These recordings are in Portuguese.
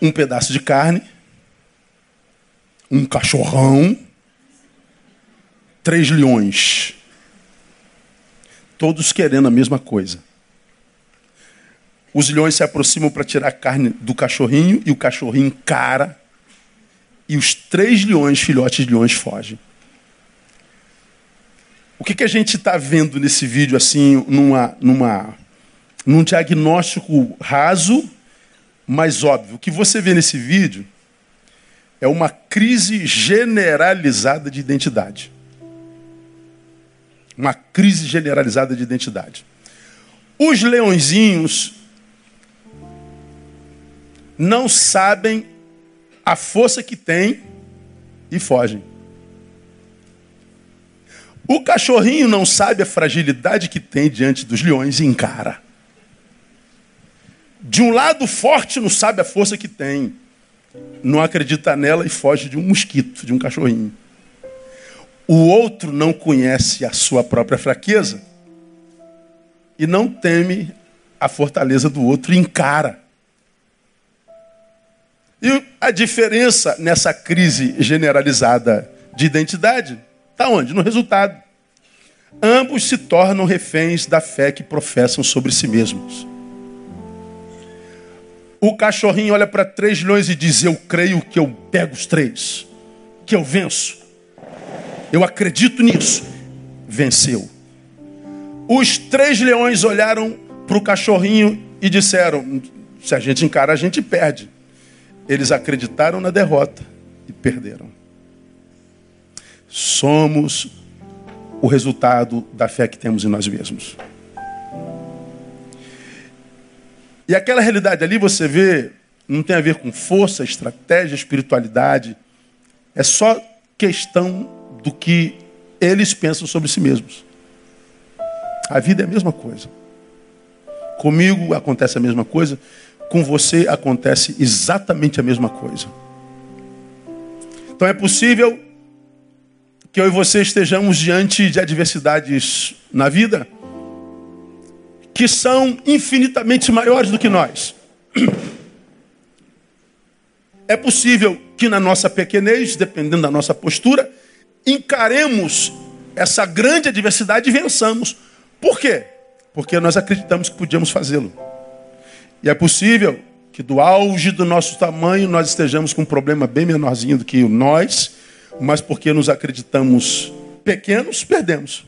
um pedaço de carne, um cachorrão, três leões. Todos querendo a mesma coisa. Os leões se aproximam para tirar a carne do cachorrinho e o cachorrinho encara. E os três leões, filhotes de leões, fogem. O que, que a gente está vendo nesse vídeo, assim, numa, numa, num diagnóstico raso, mas óbvio? O que você vê nesse vídeo é uma crise generalizada de identidade. Uma crise generalizada de identidade. Os leõezinhos não sabem a força que têm e fogem. O cachorrinho não sabe a fragilidade que tem diante dos leões e encara. De um lado forte não sabe a força que tem. Não acredita nela e foge de um mosquito, de um cachorrinho. O outro não conhece a sua própria fraqueza e não teme a fortaleza do outro e encara. E a diferença nessa crise generalizada de identidade Está onde? No resultado. Ambos se tornam reféns da fé que professam sobre si mesmos. O cachorrinho olha para três leões e diz: Eu creio que eu pego os três, que eu venço. Eu acredito nisso. Venceu. Os três leões olharam para o cachorrinho e disseram: Se a gente encara, a gente perde. Eles acreditaram na derrota e perderam. Somos o resultado da fé que temos em nós mesmos. E aquela realidade ali você vê, não tem a ver com força, estratégia, espiritualidade. É só questão do que eles pensam sobre si mesmos. A vida é a mesma coisa. Comigo acontece a mesma coisa, com você acontece exatamente a mesma coisa. Então é possível que eu e você estejamos diante de adversidades na vida que são infinitamente maiores do que nós. É possível que na nossa pequenez, dependendo da nossa postura, encaremos essa grande adversidade e vençamos. Por quê? Porque nós acreditamos que podíamos fazê-lo. E é possível que do auge do nosso tamanho nós estejamos com um problema bem menorzinho do que nós mas porque nos acreditamos pequenos, perdemos.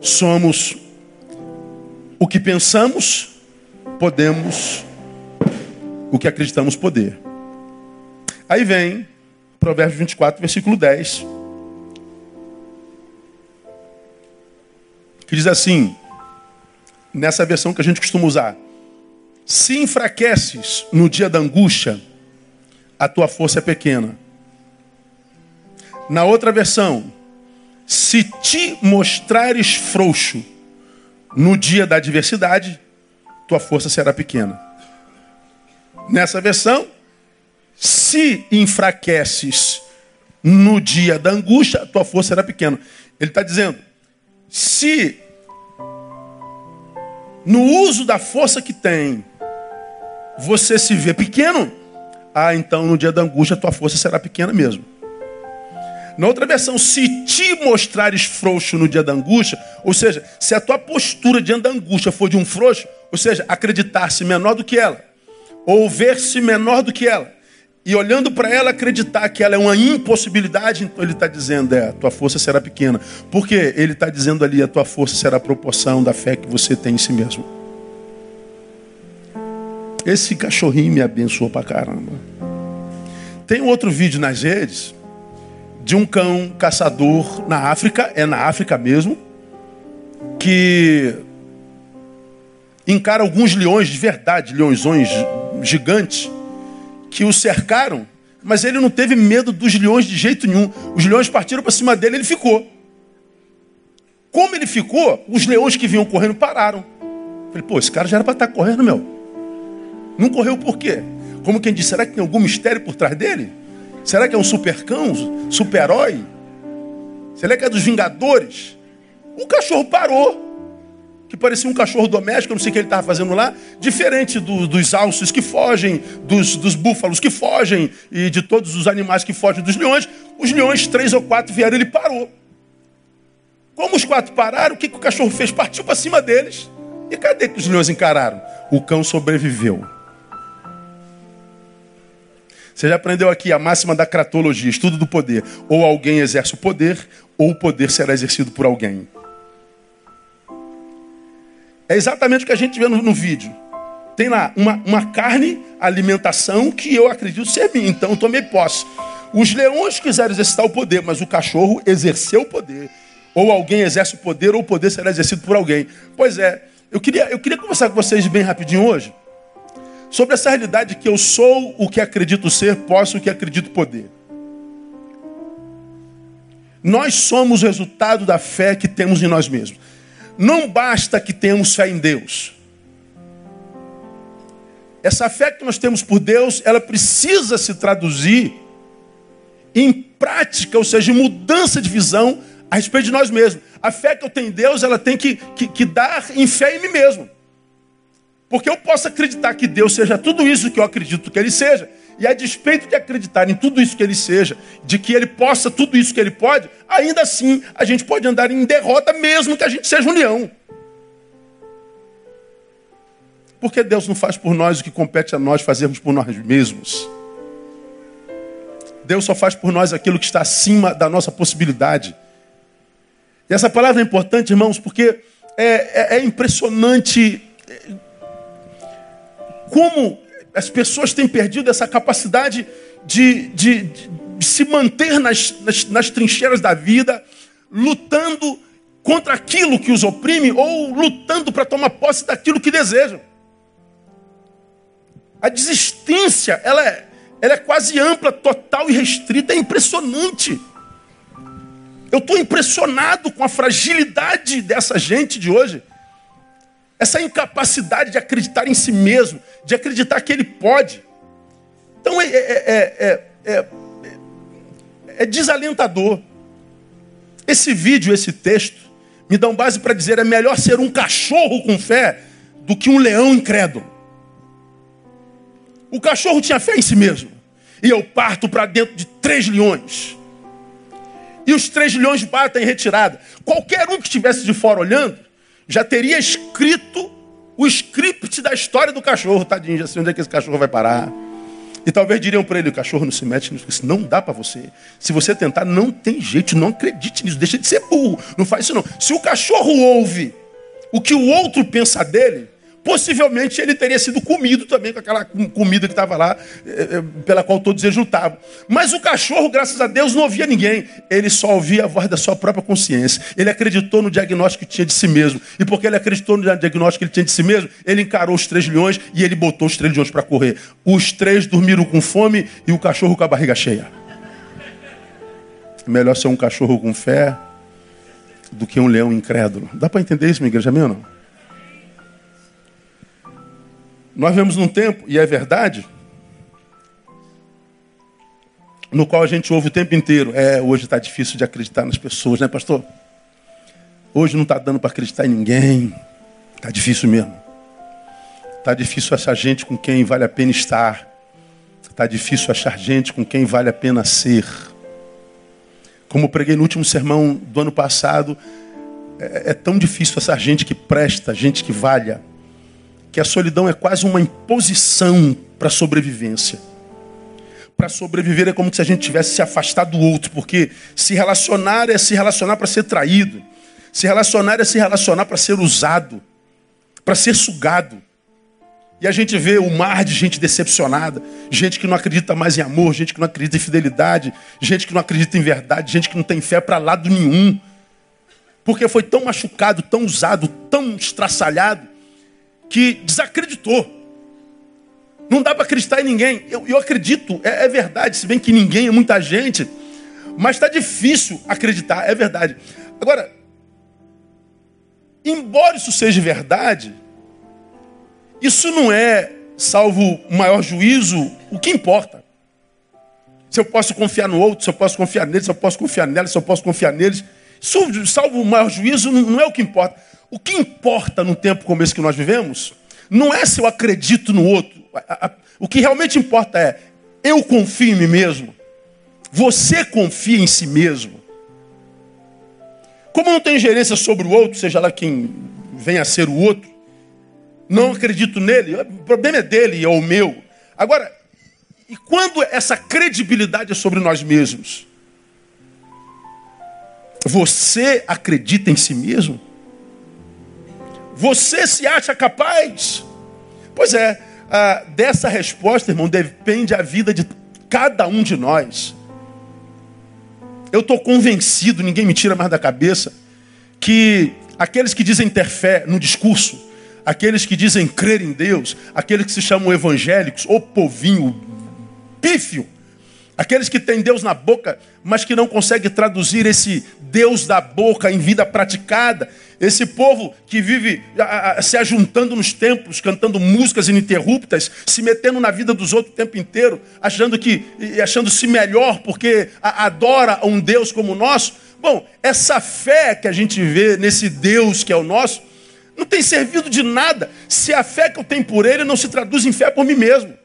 Somos o que pensamos, podemos o que acreditamos poder. Aí vem Provérbios 24, versículo 10. Que diz assim, nessa versão que a gente costuma usar: Se enfraqueces no dia da angústia, a tua força é pequena. Na outra versão, se te mostrares frouxo no dia da adversidade, tua força será pequena. Nessa versão, se enfraqueces no dia da angústia, tua força será pequena. Ele está dizendo: se no uso da força que tem, você se vê pequeno, ah, então no dia da angústia tua força será pequena mesmo. Na outra versão, se te mostrares frouxo no dia da angústia, ou seja, se a tua postura diante da angústia for de um frouxo, ou seja, acreditar-se menor do que ela, ou ver-se menor do que ela, e olhando para ela acreditar que ela é uma impossibilidade, então ele está dizendo, é, a tua força será pequena. Porque ele está dizendo ali, a tua força será a proporção da fé que você tem em si mesmo. Esse cachorrinho me abençoou pra caramba. Tem um outro vídeo nas redes de um cão caçador na África, é na África mesmo, que encara alguns leões de verdade, leões gigantes, que o cercaram, mas ele não teve medo dos leões de jeito nenhum. Os leões partiram para cima dele, ele ficou. Como ele ficou, os leões que vinham correndo pararam. Falei, pô, esse cara já era para estar tá correndo, meu. Não correu por quê? Como quem disse, será que tem algum mistério por trás dele? Será que é um supercão, super-herói? Será que é dos Vingadores? O cachorro parou. que parecia um cachorro doméstico, não sei o que ele estava fazendo lá, diferente do, dos alces que fogem, dos, dos búfalos que fogem e de todos os animais que fogem dos leões. Os leões, três ou quatro, vieram ele parou. Como os quatro pararam, o que, que o cachorro fez? Partiu para cima deles. E cadê que os leões encararam? O cão sobreviveu. Você já aprendeu aqui a máxima da cratologia, estudo do poder. Ou alguém exerce o poder, ou o poder será exercido por alguém. É exatamente o que a gente vê no, no vídeo. Tem lá uma, uma carne, alimentação, que eu acredito ser minha, então eu tomei posse. Os leões quiseram exercitar o poder, mas o cachorro exerceu o poder. Ou alguém exerce o poder, ou o poder será exercido por alguém. Pois é, eu queria, eu queria conversar com vocês bem rapidinho hoje sobre essa realidade que eu sou o que acredito ser, posso o que acredito poder. Nós somos o resultado da fé que temos em nós mesmos. Não basta que tenhamos fé em Deus. Essa fé que nós temos por Deus, ela precisa se traduzir em prática, ou seja, em mudança de visão a respeito de nós mesmos. A fé que eu tenho em Deus, ela tem que, que, que dar em fé em mim mesmo. Porque eu posso acreditar que Deus seja tudo isso que eu acredito que Ele seja. E a despeito de acreditar em tudo isso que Ele seja, de que Ele possa tudo isso que Ele pode, ainda assim a gente pode andar em derrota mesmo que a gente seja um leão. Porque Deus não faz por nós o que compete a nós fazermos por nós mesmos. Deus só faz por nós aquilo que está acima da nossa possibilidade. E essa palavra é importante, irmãos, porque é, é, é impressionante como as pessoas têm perdido essa capacidade de, de, de se manter nas, nas, nas trincheiras da vida, lutando contra aquilo que os oprime ou lutando para tomar posse daquilo que desejam. A desistência, ela é, ela é quase ampla, total e restrita, é impressionante. Eu estou impressionado com a fragilidade dessa gente de hoje. Essa incapacidade de acreditar em si mesmo, de acreditar que ele pode. Então é, é, é, é desalentador. Esse vídeo, esse texto, me dão base para dizer: é melhor ser um cachorro com fé do que um leão incrédulo. O cachorro tinha fé em si mesmo. E eu parto para dentro de três leões. E os três leões batem em retirada. Qualquer um que estivesse de fora olhando, já teria escrito o script da história do cachorro, tadinho, já sei onde é que esse cachorro vai parar. E talvez diriam para ele: o cachorro não se mete nisso, não dá para você. Se você tentar, não tem jeito, não acredite nisso, deixa de ser burro, não faz isso não. Se o cachorro ouve o que o outro pensa dele, Possivelmente ele teria sido comido também com aquela comida que estava lá, eh, eh, pela qual todos eles. Mas o cachorro, graças a Deus, não ouvia ninguém. Ele só ouvia a voz da sua própria consciência. Ele acreditou no diagnóstico que tinha de si mesmo. E porque ele acreditou no diagnóstico que ele tinha de si mesmo, ele encarou os três leões e ele botou os três leões para correr. Os três dormiram com fome e o cachorro com a barriga cheia. Melhor ser um cachorro com fé do que um leão incrédulo. Dá para entender isso, minha igreja, meu não? Nós vemos num tempo, e é verdade, no qual a gente ouve o tempo inteiro. É, hoje está difícil de acreditar nas pessoas, né, pastor? Hoje não está dando para acreditar em ninguém. Está difícil mesmo. Está difícil achar gente com quem vale a pena estar. Está difícil achar gente com quem vale a pena ser. Como preguei no último sermão do ano passado, é, é tão difícil achar gente que presta, gente que valha que a solidão é quase uma imposição para a sobrevivência. Para sobreviver é como se a gente tivesse se afastado do outro, porque se relacionar é se relacionar para ser traído. Se relacionar é se relacionar para ser usado, para ser sugado. E a gente vê o mar de gente decepcionada, gente que não acredita mais em amor, gente que não acredita em fidelidade, gente que não acredita em verdade, gente que não tem fé para lado nenhum. Porque foi tão machucado, tão usado, tão estraçalhado, que desacreditou. Não dá para acreditar em ninguém. Eu, eu acredito, é, é, verdade, se bem que ninguém é muita gente, mas está difícil acreditar, é verdade. Agora, embora isso seja verdade, isso não é, salvo o maior juízo, o que importa. Se eu posso confiar no outro, se eu posso confiar nele, se eu posso confiar nela, se eu posso confiar neles. Salvo o maior juízo, não é o que importa. O que importa num tempo como esse que nós vivemos, não é se eu acredito no outro. O que realmente importa é, eu confio em mim mesmo. Você confia em si mesmo. Como não tem gerência sobre o outro, seja lá quem venha a ser o outro, não acredito nele, o problema é dele, é o meu. Agora, e quando essa credibilidade é sobre nós mesmos? Você acredita em si mesmo? Você se acha capaz? Pois é, ah, dessa resposta, irmão, depende a vida de cada um de nós. Eu estou convencido, ninguém me tira mais da cabeça, que aqueles que dizem ter fé no discurso, aqueles que dizem crer em Deus, aqueles que se chamam evangélicos, ou povinho, pífio, aqueles que têm Deus na boca, mas que não conseguem traduzir esse Deus da boca em vida praticada, esse povo que vive a, a, se ajuntando nos templos, cantando músicas ininterruptas, se metendo na vida dos outros o tempo inteiro, achando que achando-se melhor porque a, adora um Deus como o nosso. Bom, essa fé que a gente vê nesse Deus que é o nosso, não tem servido de nada se a fé que eu tenho por ele não se traduz em fé por mim mesmo.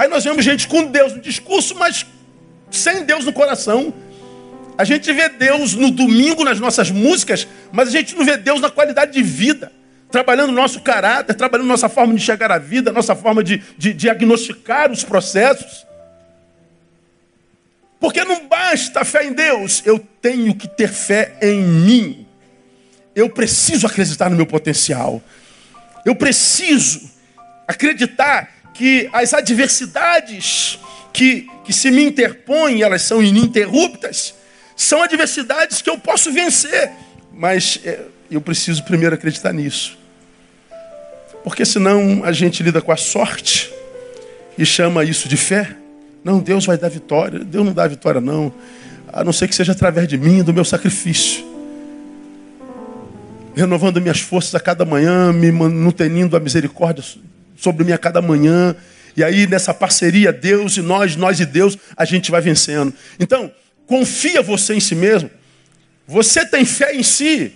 Aí nós vemos gente com Deus no discurso, mas sem Deus no coração. A gente vê Deus no domingo nas nossas músicas, mas a gente não vê Deus na qualidade de vida. Trabalhando nosso caráter, trabalhando nossa forma de chegar à vida, nossa forma de, de, de diagnosticar os processos. Porque não basta fé em Deus, eu tenho que ter fé em mim. Eu preciso acreditar no meu potencial. Eu preciso acreditar que as adversidades que, que se me interpõem, elas são ininterruptas, são adversidades que eu posso vencer. Mas é, eu preciso primeiro acreditar nisso. Porque senão a gente lida com a sorte e chama isso de fé. Não, Deus vai dar vitória. Deus não dá vitória, não. A não ser que seja através de mim, do meu sacrifício. Renovando minhas forças a cada manhã, me mantenindo a misericórdia sobre mim a cada manhã. E aí, nessa parceria, Deus e nós, nós e Deus, a gente vai vencendo. Então, Confia você em si mesmo? Você tem fé em si?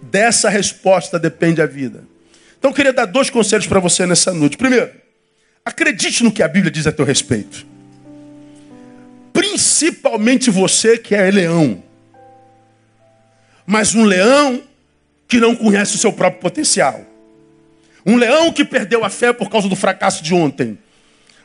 Dessa resposta depende a vida. Então eu queria dar dois conselhos para você nessa noite. Primeiro, acredite no que a Bíblia diz a teu respeito. Principalmente você que é leão. Mas um leão que não conhece o seu próprio potencial. Um leão que perdeu a fé por causa do fracasso de ontem.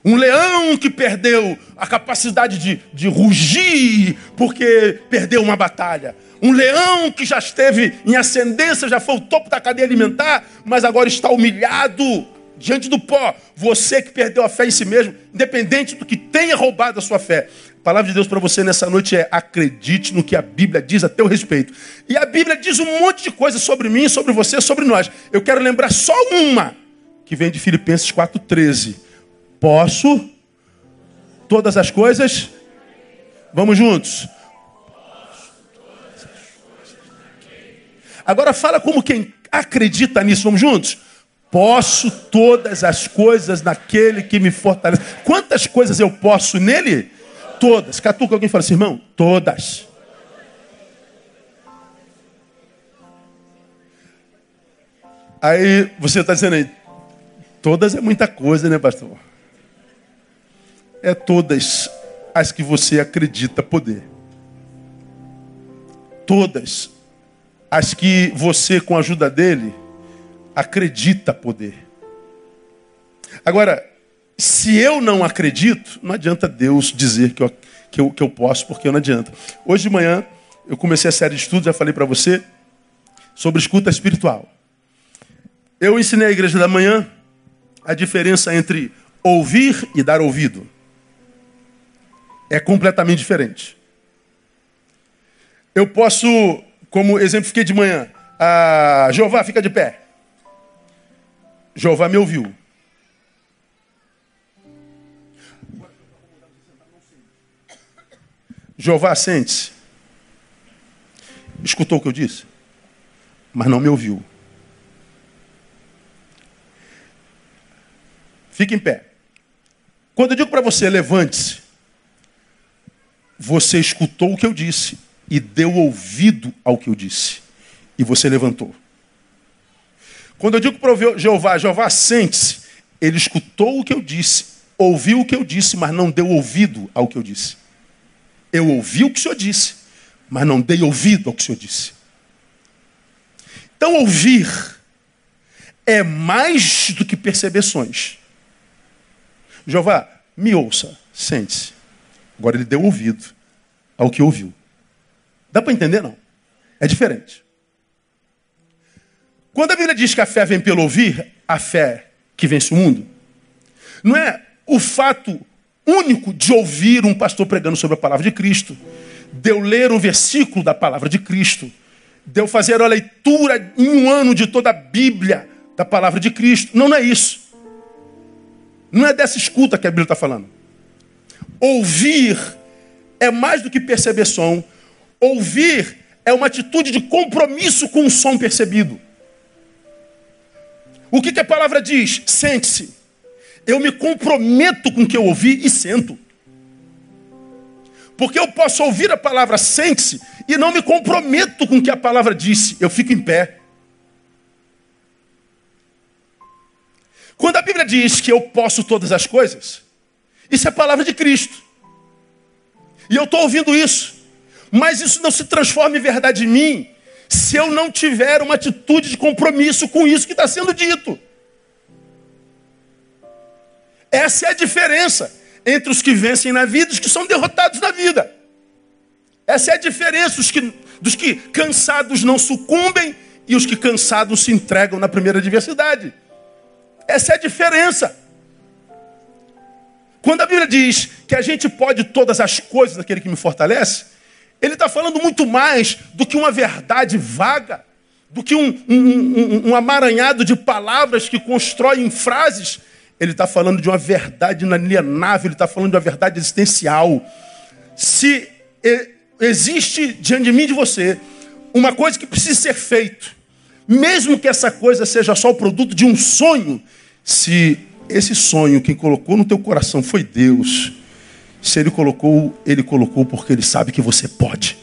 Um leão que perdeu a capacidade de, de rugir porque perdeu uma batalha. Um leão que já esteve em ascendência, já foi o topo da cadeia alimentar, mas agora está humilhado diante do pó. Você que perdeu a fé em si mesmo, independente do que tenha roubado a sua fé. A palavra de Deus para você nessa noite é: acredite no que a Bíblia diz a teu respeito. E a Bíblia diz um monte de coisas sobre mim, sobre você, sobre nós. Eu quero lembrar só uma, que vem de Filipenses 4,13 Posso todas as coisas. Vamos juntos. Agora fala como quem acredita nisso. Vamos juntos? Posso todas as coisas naquele que me fortalece. Quantas coisas eu posso nele? Todas. Catuca, alguém fala assim, irmão? Todas. Aí você está dizendo aí, todas é muita coisa, né, pastor? é todas as que você acredita poder. Todas as que você, com a ajuda dele, acredita poder. Agora, se eu não acredito, não adianta Deus dizer que eu, que eu, que eu posso, porque não adianta. Hoje de manhã, eu comecei a série de estudos, já falei para você, sobre escuta espiritual. Eu ensinei à igreja da manhã a diferença entre ouvir e dar ouvido é completamente diferente. Eu posso, como exemplifiquei de manhã, a Jeová fica de pé. Jeová me ouviu. Jeová sente-se. Escutou o que eu disse, mas não me ouviu. Fique em pé. Quando eu digo para você, levante-se, você escutou o que eu disse, e deu ouvido ao que eu disse. E você levantou. Quando eu digo para Jeová, Jeová, sente-se, ele escutou o que eu disse, ouviu o que eu disse, mas não deu ouvido ao que eu disse. Eu ouvi o que o Senhor disse, mas não dei ouvido ao que o Senhor disse. Então, ouvir é mais do que perceber sons. Jeová, me ouça, sente-se. Agora ele deu ouvido ao que ouviu. Dá para entender, não? É diferente. Quando a Bíblia diz que a fé vem pelo ouvir, a fé que vence o mundo, não é o fato único de ouvir um pastor pregando sobre a palavra de Cristo, de eu ler um versículo da palavra de Cristo, de eu fazer a leitura em um ano de toda a Bíblia da palavra de Cristo. Não, não é isso. Não é dessa escuta que a Bíblia está falando. Ouvir é mais do que perceber som. Ouvir é uma atitude de compromisso com o som percebido. O que, que a palavra diz? Sente-se. Eu me comprometo com o que eu ouvi e sento. Porque eu posso ouvir a palavra sente-se e não me comprometo com o que a palavra disse. Eu fico em pé. Quando a Bíblia diz que eu posso todas as coisas, isso é a palavra de Cristo. E eu estou ouvindo isso. Mas isso não se transforma em verdade em mim se eu não tiver uma atitude de compromisso com isso que está sendo dito. Essa é a diferença entre os que vencem na vida e os que são derrotados na vida. Essa é a diferença dos que, dos que cansados não sucumbem e os que cansados se entregam na primeira adversidade. Essa é a diferença. Quando a Bíblia diz que a gente pode todas as coisas naquele que me fortalece, ele está falando muito mais do que uma verdade vaga, do que um, um, um, um amaranhado de palavras que constroem frases. Ele está falando de uma verdade inalienável, ele está falando de uma verdade existencial. Se existe diante de mim e de você uma coisa que precisa ser feita, mesmo que essa coisa seja só o produto de um sonho, se esse sonho quem colocou no teu coração foi Deus, se ele colocou, ele colocou porque ele sabe que você pode.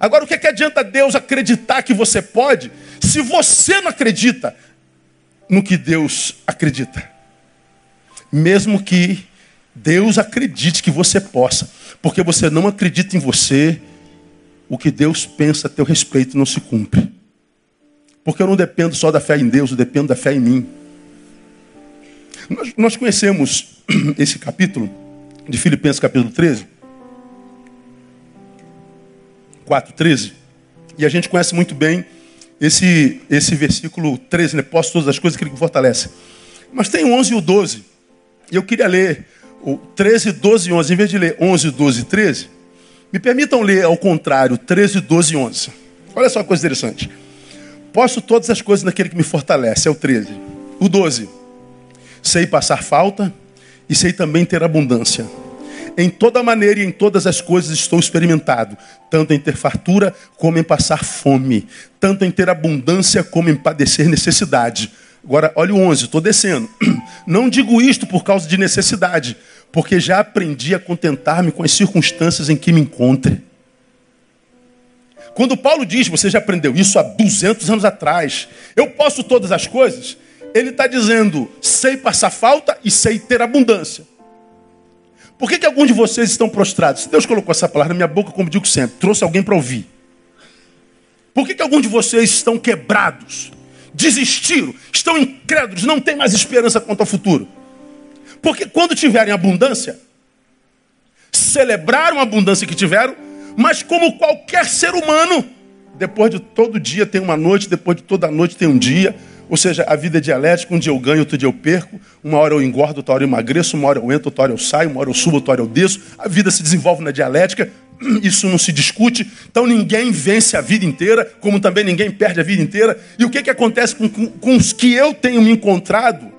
Agora, o que, é que adianta Deus acreditar que você pode, se você não acredita no que Deus acredita? Mesmo que Deus acredite que você possa, porque você não acredita em você, o que Deus pensa a teu respeito não se cumpre. Porque eu não dependo só da fé em Deus, eu dependo da fé em mim. Nós, nós conhecemos esse capítulo de Filipenses capítulo 13. 4, 13. E a gente conhece muito bem esse, esse versículo 13, né? Posso todas as coisas, que fortalece. Mas tem o 11 e o 12. E eu queria ler o 13, 12 e 11. Em vez de ler 11, 12 e 13, me permitam ler ao contrário, 13, 12 e 11. Olha só que coisa interessante. Posso todas as coisas naquele que me fortalece, é o 13. O 12. Sei passar falta e sei também ter abundância. Em toda maneira e em todas as coisas estou experimentado, tanto em ter fartura como em passar fome, tanto em ter abundância como em padecer necessidade. Agora, olha o 11, estou descendo. Não digo isto por causa de necessidade, porque já aprendi a contentar-me com as circunstâncias em que me encontre. Quando Paulo diz, você já aprendeu isso há 200 anos atrás, eu posso todas as coisas, ele está dizendo: sei passar falta e sei ter abundância. Por que, que alguns de vocês estão prostrados? Deus colocou essa palavra na minha boca, como digo sempre, trouxe alguém para ouvir. Por que, que alguns de vocês estão quebrados, desistiram, estão incrédulos, não têm mais esperança quanto ao futuro? Porque quando tiverem abundância, celebraram a abundância que tiveram, mas como qualquer ser humano, depois de todo dia tem uma noite, depois de toda noite tem um dia, ou seja, a vida é dialética, um dia eu ganho, outro dia eu perco, uma hora eu engordo, outra hora eu emagreço, uma hora eu entro, outra hora eu saio, uma hora eu subo, outra hora eu desço. A vida se desenvolve na dialética, isso não se discute. Então ninguém vence a vida inteira, como também ninguém perde a vida inteira. E o que, que acontece com, com, com os que eu tenho me encontrado,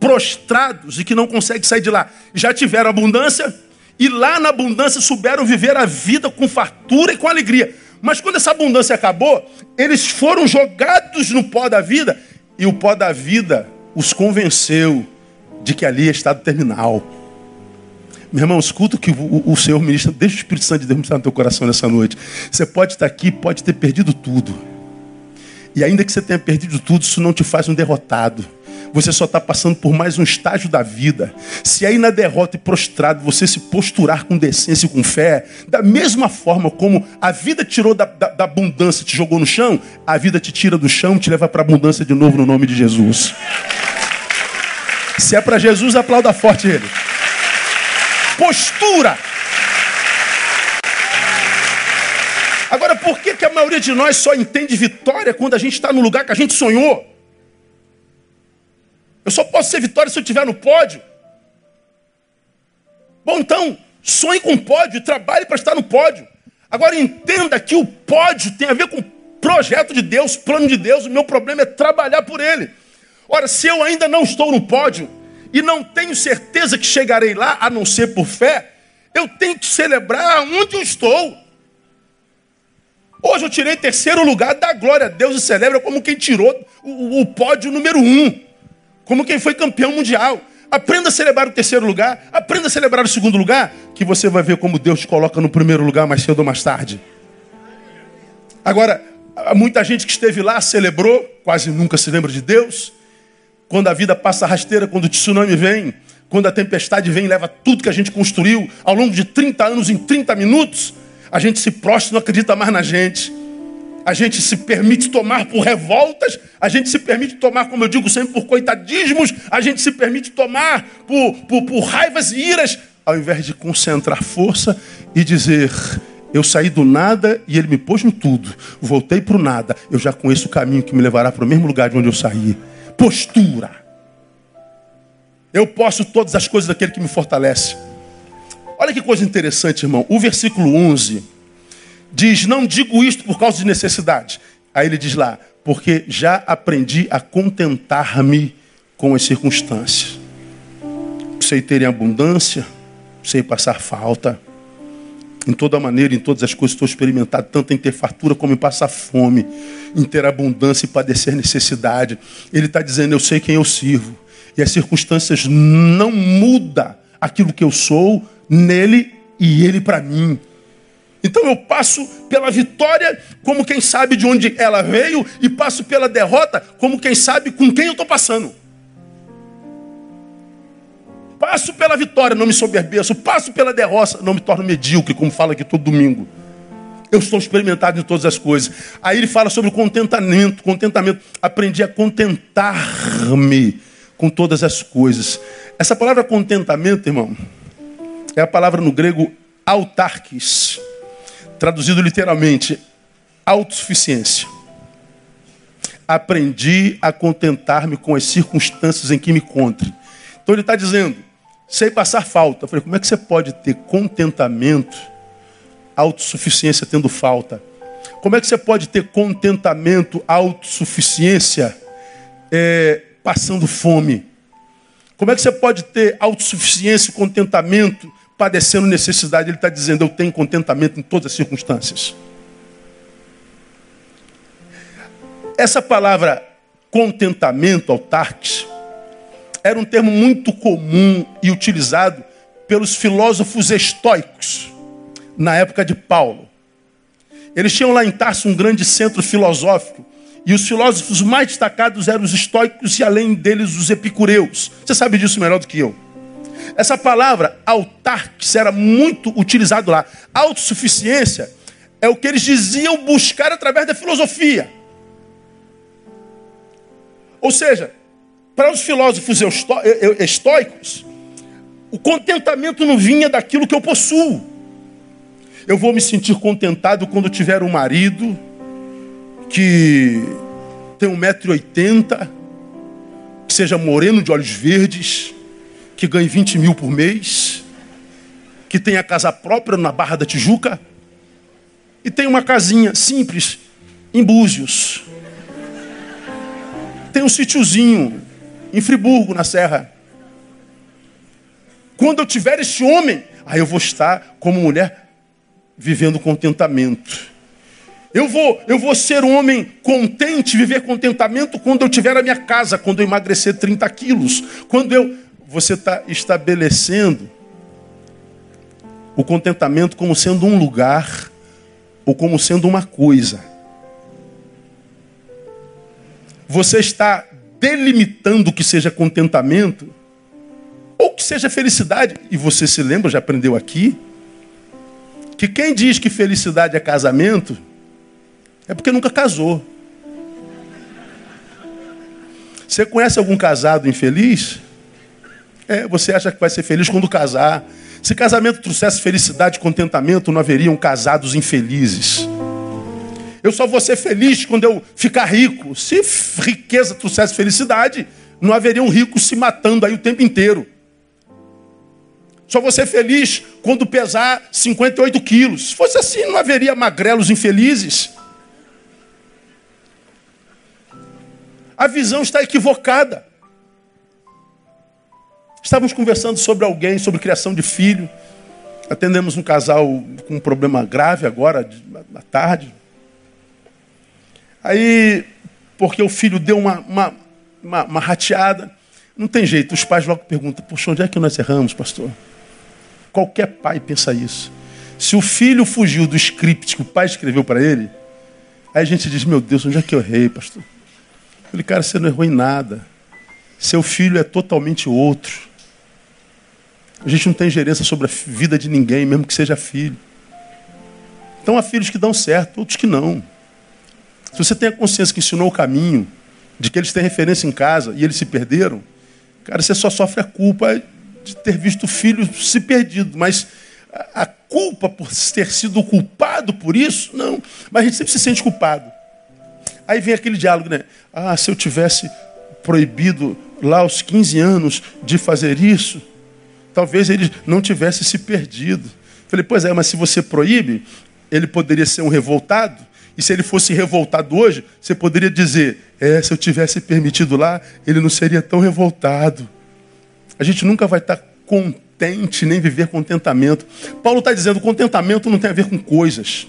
prostrados e que não conseguem sair de lá? Já tiveram abundância e lá na abundância souberam viver a vida com fartura e com alegria. Mas quando essa abundância acabou, eles foram jogados no pó da vida e o pó da vida os convenceu de que ali é estado terminal. Meu irmão, escuta o que o, o Senhor ministra, deixa o Espírito Santo de Deus ministrar no teu coração nessa noite. Você pode estar aqui, pode ter perdido tudo. E ainda que você tenha perdido tudo, isso não te faz um derrotado. Você só está passando por mais um estágio da vida. Se aí na derrota e prostrado você se posturar com decência e com fé, da mesma forma como a vida tirou da, da, da abundância, te jogou no chão, a vida te tira do chão, te leva para a abundância de novo no nome de Jesus. Se é para Jesus, aplauda forte ele. Postura. Agora, por que, que a maioria de nós só entende vitória quando a gente está no lugar que a gente sonhou? Eu só posso ser vitória se eu estiver no pódio. Bom, então, sonhe com pódio, trabalhe para estar no pódio. Agora entenda que o pódio tem a ver com projeto de Deus, plano de Deus. O meu problema é trabalhar por ele. Ora, se eu ainda não estou no pódio e não tenho certeza que chegarei lá, a não ser por fé, eu tenho que celebrar onde eu estou. Hoje eu tirei terceiro lugar, dá glória a Deus e celebra como quem tirou o, o pódio número um como quem foi campeão mundial. Aprenda a celebrar o terceiro lugar, aprenda a celebrar o segundo lugar, que você vai ver como Deus te coloca no primeiro lugar mais cedo ou mais tarde. Agora, muita gente que esteve lá celebrou, quase nunca se lembra de Deus. Quando a vida passa rasteira, quando o tsunami vem, quando a tempestade vem e leva tudo que a gente construiu ao longo de 30 anos em 30 minutos, a gente se prostra e não acredita mais na gente a gente se permite tomar por revoltas, a gente se permite tomar, como eu digo sempre, por coitadismos, a gente se permite tomar por, por, por raivas e iras, ao invés de concentrar força e dizer: eu saí do nada e ele me pôs no tudo. Voltei para o nada. Eu já conheço o caminho que me levará para o mesmo lugar de onde eu saí. Postura. Eu posso todas as coisas daquele que me fortalece. Olha que coisa interessante, irmão. O versículo 11 diz: Não digo isto por causa de necessidade. Aí ele diz lá: Porque já aprendi a contentar-me com as circunstâncias. Sei ter em abundância, sei passar falta. Em toda maneira, em todas as coisas, estou experimentado tanto em ter fartura como em passar fome, em ter abundância e padecer necessidade. Ele está dizendo: Eu sei quem eu sirvo. E as circunstâncias não mudam aquilo que eu sou nele e ele para mim. Então eu passo pela vitória como quem sabe de onde ela veio e passo pela derrota como quem sabe com quem eu estou passando. Passo pela vitória, não me soberbeço. Passo pela derrota, não me torno medíocre, como fala aqui todo domingo. Eu estou experimentado em todas as coisas. Aí ele fala sobre o contentamento, contentamento. Aprendi a contentar-me com todas as coisas. Essa palavra contentamento, irmão, é a palavra no grego autarquis Traduzido literalmente, autossuficiência. Aprendi a contentar-me com as circunstâncias em que me encontro. Então ele está dizendo, sei passar falta. Eu falei, como é que você pode ter contentamento, autossuficiência tendo falta? Como é que você pode ter contentamento, autossuficiência é, passando fome? Como é que você pode ter autossuficiência e contentamento padecendo necessidade, ele está dizendo: Eu tenho contentamento em todas as circunstâncias. Essa palavra contentamento, autarques, era um termo muito comum e utilizado pelos filósofos estoicos na época de Paulo. Eles tinham lá em Tarso um grande centro filosófico e os filósofos mais destacados eram os estoicos e além deles os epicureus. Você sabe disso melhor do que eu. Essa palavra autarques era muito utilizado lá. Autossuficiência é o que eles diziam buscar através da filosofia. Ou seja, para os filósofos estoicos, o contentamento não vinha daquilo que eu possuo. Eu vou me sentir contentado quando tiver um marido que tem 1,80m, que seja moreno de olhos verdes, que ganhe 20 mil por mês, que tenha casa própria na Barra da Tijuca e tem uma casinha simples em Búzios. Tem um sítiozinho em Friburgo, na Serra. Quando eu tiver esse homem, aí eu vou estar como mulher vivendo contentamento. Eu vou, eu vou ser um homem contente, viver contentamento quando eu tiver a minha casa, quando eu emagrecer 30 quilos, quando eu você está estabelecendo o contentamento como sendo um lugar ou como sendo uma coisa. Você está delimitando o que seja contentamento ou que seja felicidade. E você se lembra, já aprendeu aqui, que quem diz que felicidade é casamento é porque nunca casou. Você conhece algum casado infeliz? É, você acha que vai ser feliz quando casar. Se casamento trouxesse felicidade e contentamento, não haveriam casados infelizes. Eu só vou ser feliz quando eu ficar rico. Se riqueza trouxesse felicidade, não haveriam ricos se matando aí o tempo inteiro. Só vou ser feliz quando pesar 58 quilos. Se fosse assim, não haveria magrelos infelizes. A visão está equivocada. Estávamos conversando sobre alguém, sobre criação de filho. Atendemos um casal com um problema grave agora, à tarde. Aí, porque o filho deu uma, uma, uma, uma rateada, não tem jeito. Os pais logo perguntam: Poxa, onde é que nós erramos, pastor? Qualquer pai pensa isso. Se o filho fugiu do script que o pai escreveu para ele, aí a gente diz: Meu Deus, onde é que eu errei, pastor? Falei, cara, você não errou em nada. Seu filho é totalmente outro. A gente não tem gerência sobre a vida de ninguém, mesmo que seja filho. Então há filhos que dão certo, outros que não. Se você tem a consciência que ensinou o caminho, de que eles têm referência em casa e eles se perderam, cara, você só sofre a culpa de ter visto o filho se perdido. Mas a culpa por ter sido culpado por isso, não. Mas a gente sempre se sente culpado. Aí vem aquele diálogo, né? Ah, se eu tivesse proibido lá aos 15 anos de fazer isso, talvez ele não tivesse se perdido. Falei, pois é, mas se você proíbe, ele poderia ser um revoltado. E se ele fosse revoltado hoje, você poderia dizer: é, se eu tivesse permitido lá, ele não seria tão revoltado. A gente nunca vai estar contente, nem viver contentamento. Paulo está dizendo: contentamento não tem a ver com coisas,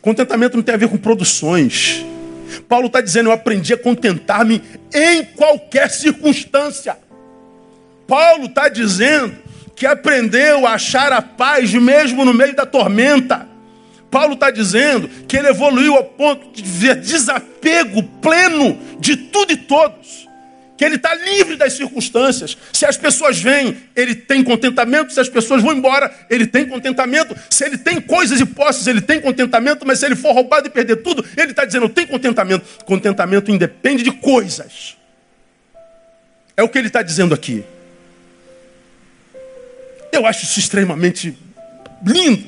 contentamento não tem a ver com produções. Paulo está dizendo: eu aprendi a contentar-me em qualquer circunstância. Paulo está dizendo que aprendeu a achar a paz mesmo no meio da tormenta. Paulo está dizendo que ele evoluiu ao ponto de ver desapego pleno de tudo e todos. Que ele está livre das circunstâncias. Se as pessoas vêm, ele tem contentamento. Se as pessoas vão embora, ele tem contentamento. Se ele tem coisas e posses, ele tem contentamento. Mas se ele for roubado e perder tudo, ele está dizendo: tem contentamento. Contentamento independe de coisas. É o que ele está dizendo aqui. Eu acho isso extremamente lindo.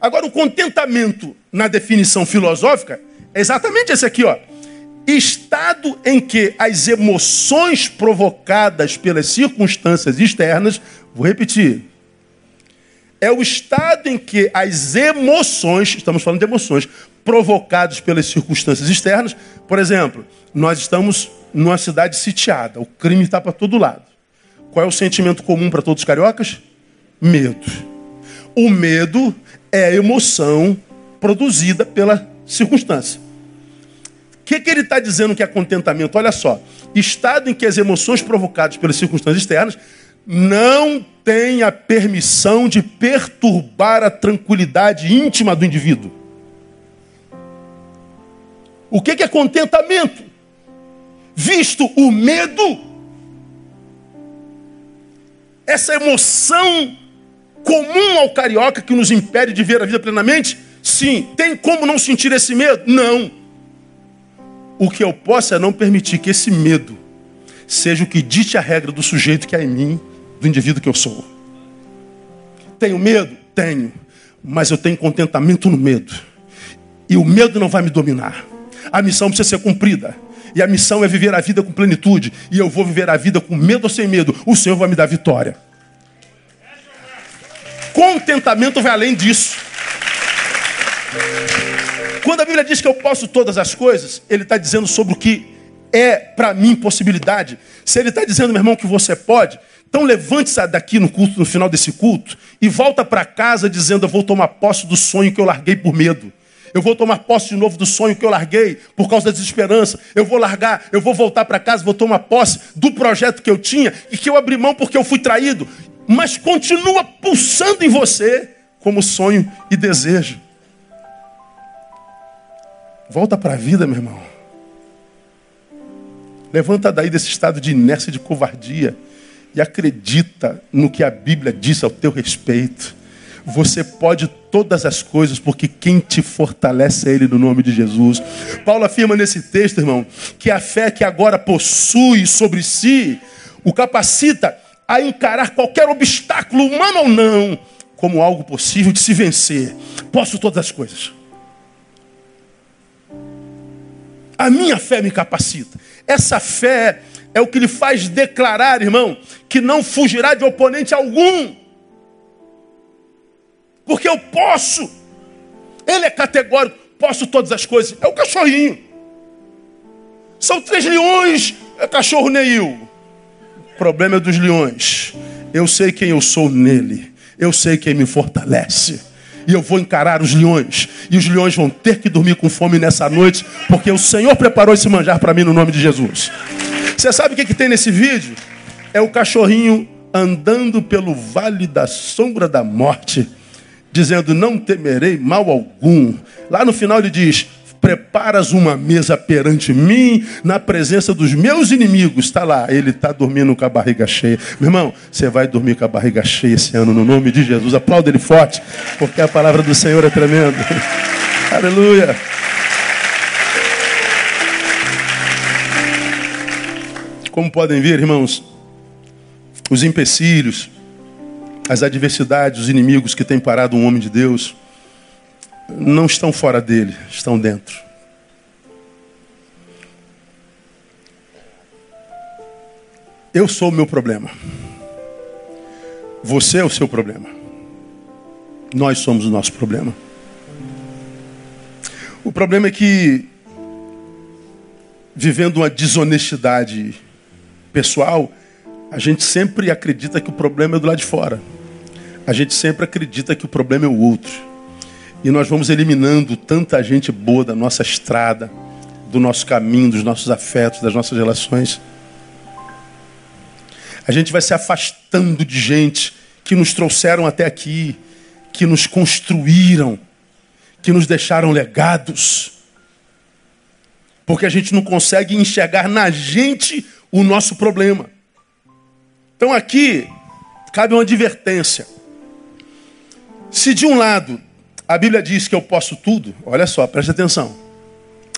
Agora, o contentamento, na definição filosófica, é exatamente esse aqui, ó. Estado em que as emoções provocadas pelas circunstâncias externas, vou repetir, é o estado em que as emoções, estamos falando de emoções, provocadas pelas circunstâncias externas, por exemplo, nós estamos numa cidade sitiada, o crime está para todo lado. Qual é o sentimento comum para todos os cariocas? Medo. O medo é a emoção produzida pela circunstância. O que, que ele está dizendo que é contentamento? Olha só. Estado em que as emoções provocadas pelas circunstâncias externas não têm a permissão de perturbar a tranquilidade íntima do indivíduo. O que, que é contentamento? Visto o medo essa emoção comum ao carioca que nos impede de ver a vida plenamente? Sim. Tem como não sentir esse medo? Não. O que eu posso é não permitir que esse medo seja o que dite a regra do sujeito que há em mim, do indivíduo que eu sou. Tenho medo? Tenho. Mas eu tenho contentamento no medo. E o medo não vai me dominar. A missão precisa ser cumprida. E a missão é viver a vida com plenitude. E eu vou viver a vida com medo ou sem medo. O Senhor vai me dar vitória. Contentamento vai além disso. Quando a Bíblia diz que eu posso todas as coisas, ele está dizendo sobre o que é para mim possibilidade. Se ele está dizendo, meu irmão, que você pode, então levante-se daqui no culto, no final desse culto, e volta para casa dizendo: Eu vou tomar posse do sonho que eu larguei por medo. Eu vou tomar posse de novo do sonho que eu larguei por causa da desesperança. Eu vou largar, eu vou voltar para casa, vou tomar posse do projeto que eu tinha e que eu abri mão porque eu fui traído. mas continua pulsando em você como sonho e desejo. Volta para a vida, meu irmão. Levanta daí desse estado de inércia, de covardia e acredita no que a Bíblia diz ao teu respeito. Você pode todas as coisas, porque quem te fortalece é Ele no nome de Jesus. Paulo afirma nesse texto, irmão, que a fé que agora possui sobre si o capacita a encarar qualquer obstáculo, humano ou não, como algo possível de se vencer. Posso todas as coisas. A minha fé me capacita. Essa fé é o que lhe faz declarar, irmão, que não fugirá de oponente algum. Porque eu posso. Ele é categórico, posso todas as coisas. É o cachorrinho. São três leões, é cachorro Neil. O problema é dos leões. Eu sei quem eu sou nele. Eu sei quem me fortalece. E eu vou encarar os leões. E os leões vão ter que dormir com fome nessa noite, porque o Senhor preparou esse manjar para mim no nome de Jesus. Você sabe o que, que tem nesse vídeo? É o cachorrinho andando pelo vale da sombra da morte, dizendo: Não temerei mal algum. Lá no final ele diz: preparas uma mesa perante mim, na presença dos meus inimigos. Está lá, ele está dormindo com a barriga cheia. Meu irmão, você vai dormir com a barriga cheia esse ano, no nome de Jesus. Aplauda ele forte, porque a palavra do Senhor é tremenda. Aleluia. Como podem ver, irmãos, os empecilhos, as adversidades, os inimigos que têm parado um homem de Deus, não estão fora dele, estão dentro. Eu sou o meu problema. Você é o seu problema. Nós somos o nosso problema. O problema é que, vivendo uma desonestidade pessoal, a gente sempre acredita que o problema é do lado de fora. A gente sempre acredita que o problema é o outro. E nós vamos eliminando tanta gente boa da nossa estrada, do nosso caminho, dos nossos afetos, das nossas relações. A gente vai se afastando de gente que nos trouxeram até aqui, que nos construíram, que nos deixaram legados. Porque a gente não consegue enxergar na gente o nosso problema. Então aqui cabe uma advertência. Se de um lado a Bíblia diz que eu posso tudo, olha só, preste atenção.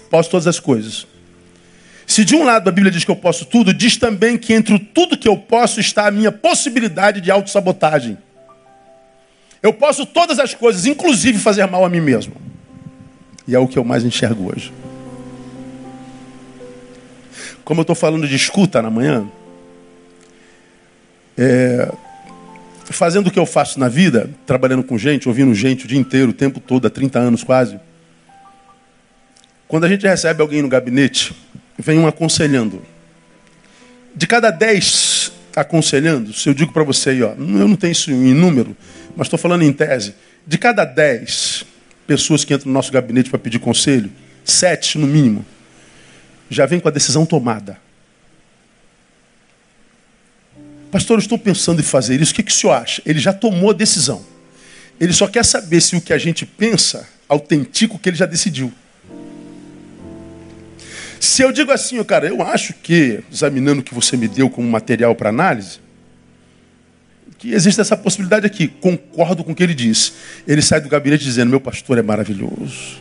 Posso todas as coisas. Se de um lado a Bíblia diz que eu posso tudo, diz também que entre tudo que eu posso está a minha possibilidade de autossabotagem. Eu posso todas as coisas, inclusive fazer mal a mim mesmo. E é o que eu mais enxergo hoje. Como eu estou falando de escuta na manhã, é, fazendo o que eu faço na vida, trabalhando com gente, ouvindo gente o dia inteiro, o tempo todo, há 30 anos quase. Quando a gente recebe alguém no gabinete, vem um aconselhando. De cada 10 aconselhando, se eu digo para você aí, ó, eu não tenho isso em número, mas estou falando em tese. De cada 10 pessoas que entram no nosso gabinete para pedir conselho, sete no mínimo, já vem com a decisão tomada. Pastor, eu estou pensando em fazer isso, o que, que o senhor acha? Ele já tomou a decisão. Ele só quer saber se o que a gente pensa autentica o que ele já decidiu. Se eu digo assim, cara, eu acho que, examinando o que você me deu como material para análise, que existe essa possibilidade aqui. Concordo com o que ele diz. Ele sai do gabinete dizendo: Meu pastor é maravilhoso.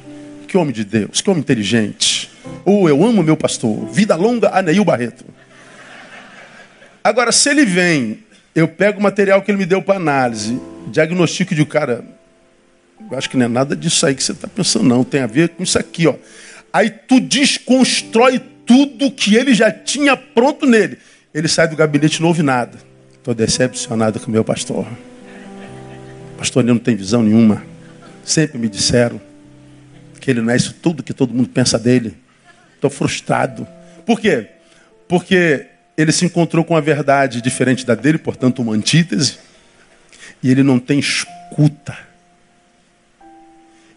Que homem de Deus, que homem inteligente. Ou oh, eu amo meu pastor. Vida longa, Aneil Barreto. Agora, se ele vem, eu pego o material que ele me deu para análise, diagnostico de cara, acho que não é nada disso aí que você está pensando, não. Tem a ver com isso aqui, ó. Aí tu desconstrói tudo que ele já tinha pronto nele. Ele sai do gabinete e não ouve nada. Estou decepcionado com o meu pastor. Pastor, ele não tem visão nenhuma. Sempre me disseram que ele não é isso tudo que todo mundo pensa dele. Estou frustrado. Por quê? Porque ele se encontrou com a verdade diferente da dele, portanto, uma antítese, e ele não tem escuta.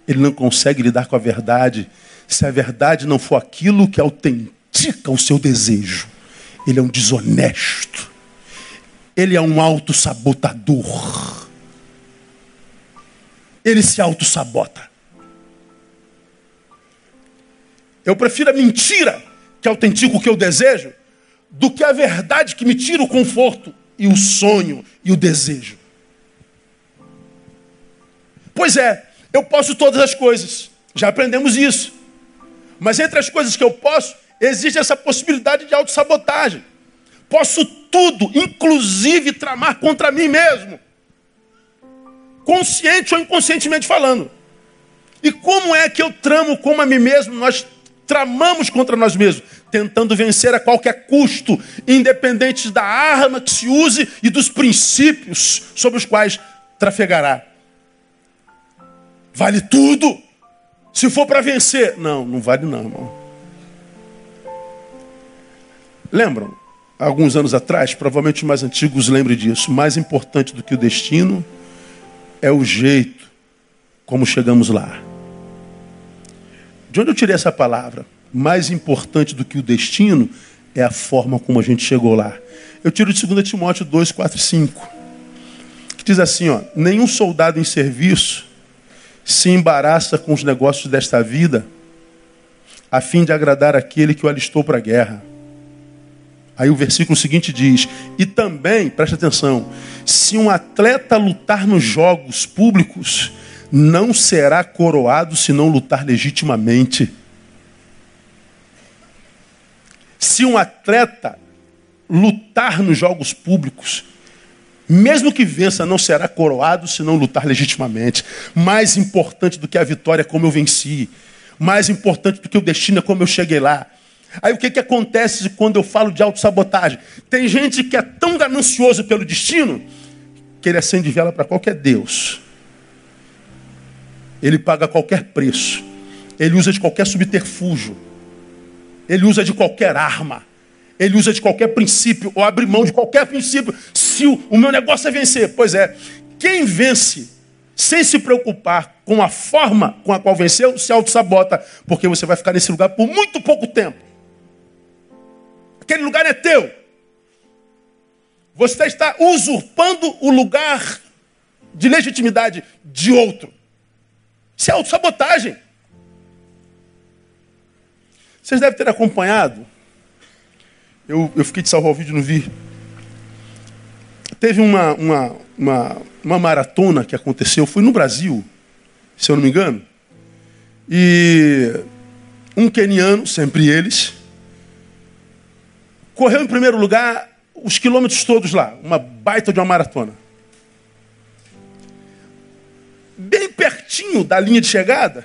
Ele não consegue lidar com a verdade se a verdade não for aquilo que autentica o seu desejo. Ele é um desonesto. ele é um autossabotador. Ele se autossabota. Eu prefiro a mentira que autentica o que eu desejo do que a verdade que me tira o conforto e o sonho e o desejo. Pois é, eu posso todas as coisas. Já aprendemos isso. Mas entre as coisas que eu posso, existe essa possibilidade de autossabotagem. Posso tudo, inclusive tramar contra mim mesmo. Consciente ou inconscientemente falando. E como é que eu tramo como a mim mesmo? Nós tramamos contra nós mesmos, tentando vencer a qualquer custo, independente da arma que se use e dos princípios sobre os quais trafegará. Vale tudo. Se for para vencer. Não, não vale não, irmão. Lembram? Alguns anos atrás, provavelmente os mais antigos lembrem disso. Mais importante do que o destino é o jeito como chegamos lá. De onde eu tirei essa palavra? Mais importante do que o destino é a forma como a gente chegou lá. Eu tiro de 2 Timóteo 2, 4 e 5. Que diz assim, ó, nenhum soldado em serviço se embaraça com os negócios desta vida, a fim de agradar aquele que o alistou para a guerra. Aí o versículo seguinte diz: E também, preste atenção, se um atleta lutar nos jogos públicos, não será coroado se não lutar legitimamente. Se um atleta lutar nos jogos públicos, mesmo que vença, não será coroado se não lutar legitimamente. Mais importante do que a vitória é como eu venci. Mais importante do que o destino é como eu cheguei lá. Aí o que, que acontece quando eu falo de autossabotagem? Tem gente que é tão ganancioso pelo destino que ele acende vela para qualquer Deus. Ele paga qualquer preço. Ele usa de qualquer subterfúgio. Ele usa de qualquer arma. Ele usa de qualquer princípio, ou abre mão de qualquer princípio. Se o, o meu negócio é vencer. Pois é, quem vence sem se preocupar com a forma com a qual venceu, se auto-sabota, porque você vai ficar nesse lugar por muito pouco tempo. Aquele lugar é teu. Você está usurpando o lugar de legitimidade de outro. Isso é autossabotagem. Vocês devem ter acompanhado eu, eu fiquei de salvar o vídeo não vi. Teve uma, uma, uma, uma maratona que aconteceu, foi no Brasil, se eu não me engano. E um queniano, sempre eles, correu em primeiro lugar os quilômetros todos lá, uma baita de uma maratona. Bem pertinho da linha de chegada,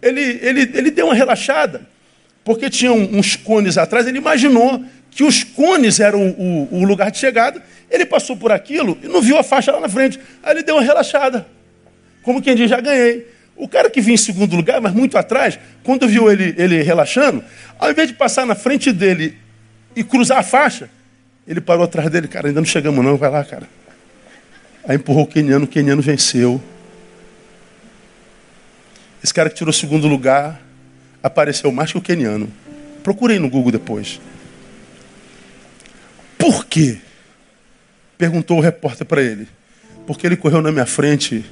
ele, ele, ele deu uma relaxada porque tinha uns cones atrás, ele imaginou que os cones eram o, o, o, lugar de chegada. Ele passou por aquilo e não viu a faixa lá na frente. Aí ele deu uma relaxada. Como quem diz, já ganhei. O cara que vinha em segundo lugar, mas muito atrás, quando viu ele, ele relaxando, ao invés de passar na frente dele e cruzar a faixa, ele parou atrás dele. Cara, ainda não chegamos não, vai lá, cara. Aí empurrou o queniano, o queniano venceu. Esse cara que tirou o segundo lugar, apareceu mais que o queniano. Procurei no Google depois. Por quê? Perguntou o repórter para ele. Porque ele correu na minha frente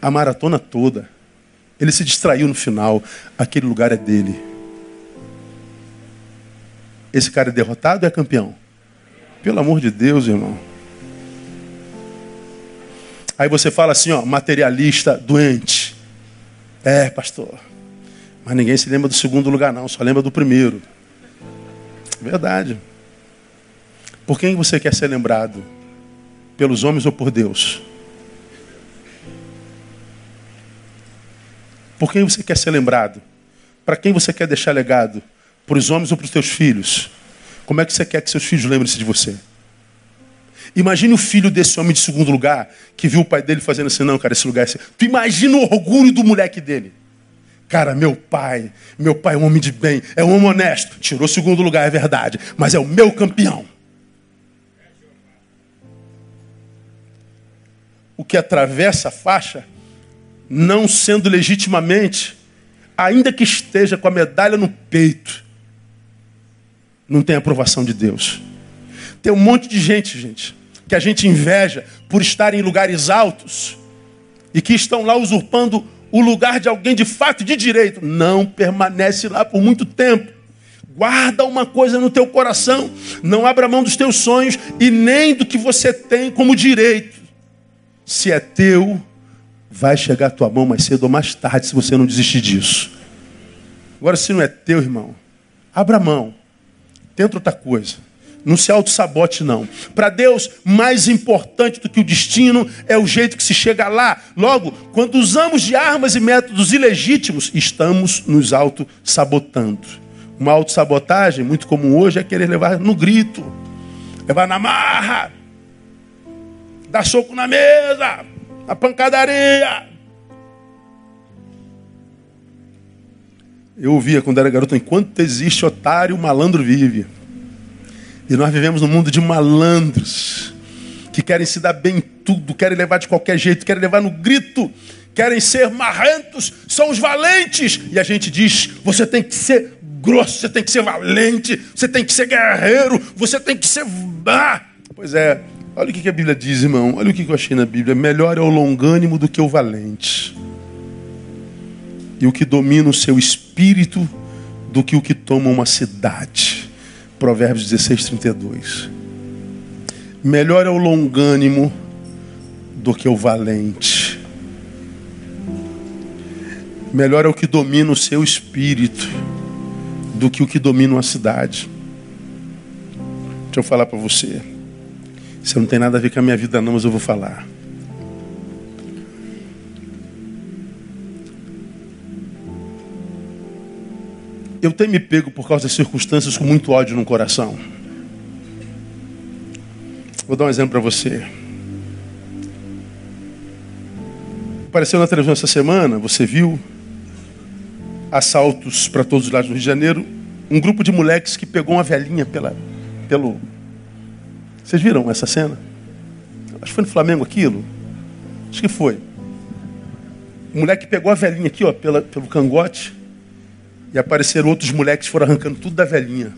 a maratona toda. Ele se distraiu no final. Aquele lugar é dele. Esse cara é derrotado ou é campeão? Pelo amor de Deus, irmão. Aí você fala assim, ó, materialista doente. É, pastor. Mas ninguém se lembra do segundo lugar, não, só lembra do primeiro. Verdade. Por quem você quer ser lembrado? Pelos homens ou por Deus? Por quem você quer ser lembrado? Para quem você quer deixar legado? Para os homens ou para os teus filhos? Como é que você quer que seus filhos lembrem-se de você? Imagine o filho desse homem de segundo lugar, que viu o pai dele fazendo assim, não, cara, esse lugar é assim. Tu imagina o orgulho do moleque dele. Cara, meu pai, meu pai é um homem de bem, é um homem honesto. Tirou segundo lugar, é verdade, mas é o meu campeão. O que atravessa a faixa, não sendo legitimamente, ainda que esteja com a medalha no peito, não tem aprovação de Deus. Tem um monte de gente, gente, que a gente inveja por estar em lugares altos e que estão lá usurpando o lugar de alguém de fato e de direito. Não permanece lá por muito tempo. Guarda uma coisa no teu coração, não abra mão dos teus sonhos e nem do que você tem como direito. Se é teu, vai chegar a tua mão mais cedo ou mais tarde, se você não desistir disso. Agora, se não é teu, irmão, abra mão. Tenta outra coisa. Não se auto-sabote, não. Para Deus, mais importante do que o destino é o jeito que se chega lá. Logo, quando usamos de armas e métodos ilegítimos, estamos nos auto-sabotando. Uma autossabotagem, muito comum hoje, é querer levar no grito, levar na marra, dar soco na mesa, na pancadaria. Eu ouvia quando era garoto, enquanto existe otário, o malandro vive. E nós vivemos num mundo de malandros que querem se dar bem em tudo, querem levar de qualquer jeito, querem levar no grito, querem ser marrentos, são os valentes. E a gente diz: você tem que ser grosso, você tem que ser valente, você tem que ser guerreiro, você tem que ser. Ah! Pois é, olha o que a Bíblia diz, irmão. Olha o que eu achei na Bíblia. Melhor é o longânimo do que o valente. E o que domina o seu espírito do que o que toma uma cidade. Provérbios 16, 32. Melhor é o longânimo do que o valente. Melhor é o que domina o seu espírito do que o que domina uma cidade. Deixa eu falar para você. Isso não tem nada a ver com a minha vida, não, mas eu vou falar. Eu tenho me pego por causa das circunstâncias com muito ódio no coração. Vou dar um exemplo para você. Apareceu na televisão essa semana, você viu assaltos para todos os lados do Rio de Janeiro, um grupo de moleques que pegou uma velhinha pela, pelo. Vocês viram essa cena? Acho que foi no Flamengo aquilo. Acho que foi. O moleque pegou a velhinha aqui, ó, pela, pelo cangote. E apareceram outros moleques foram arrancando tudo da velhinha.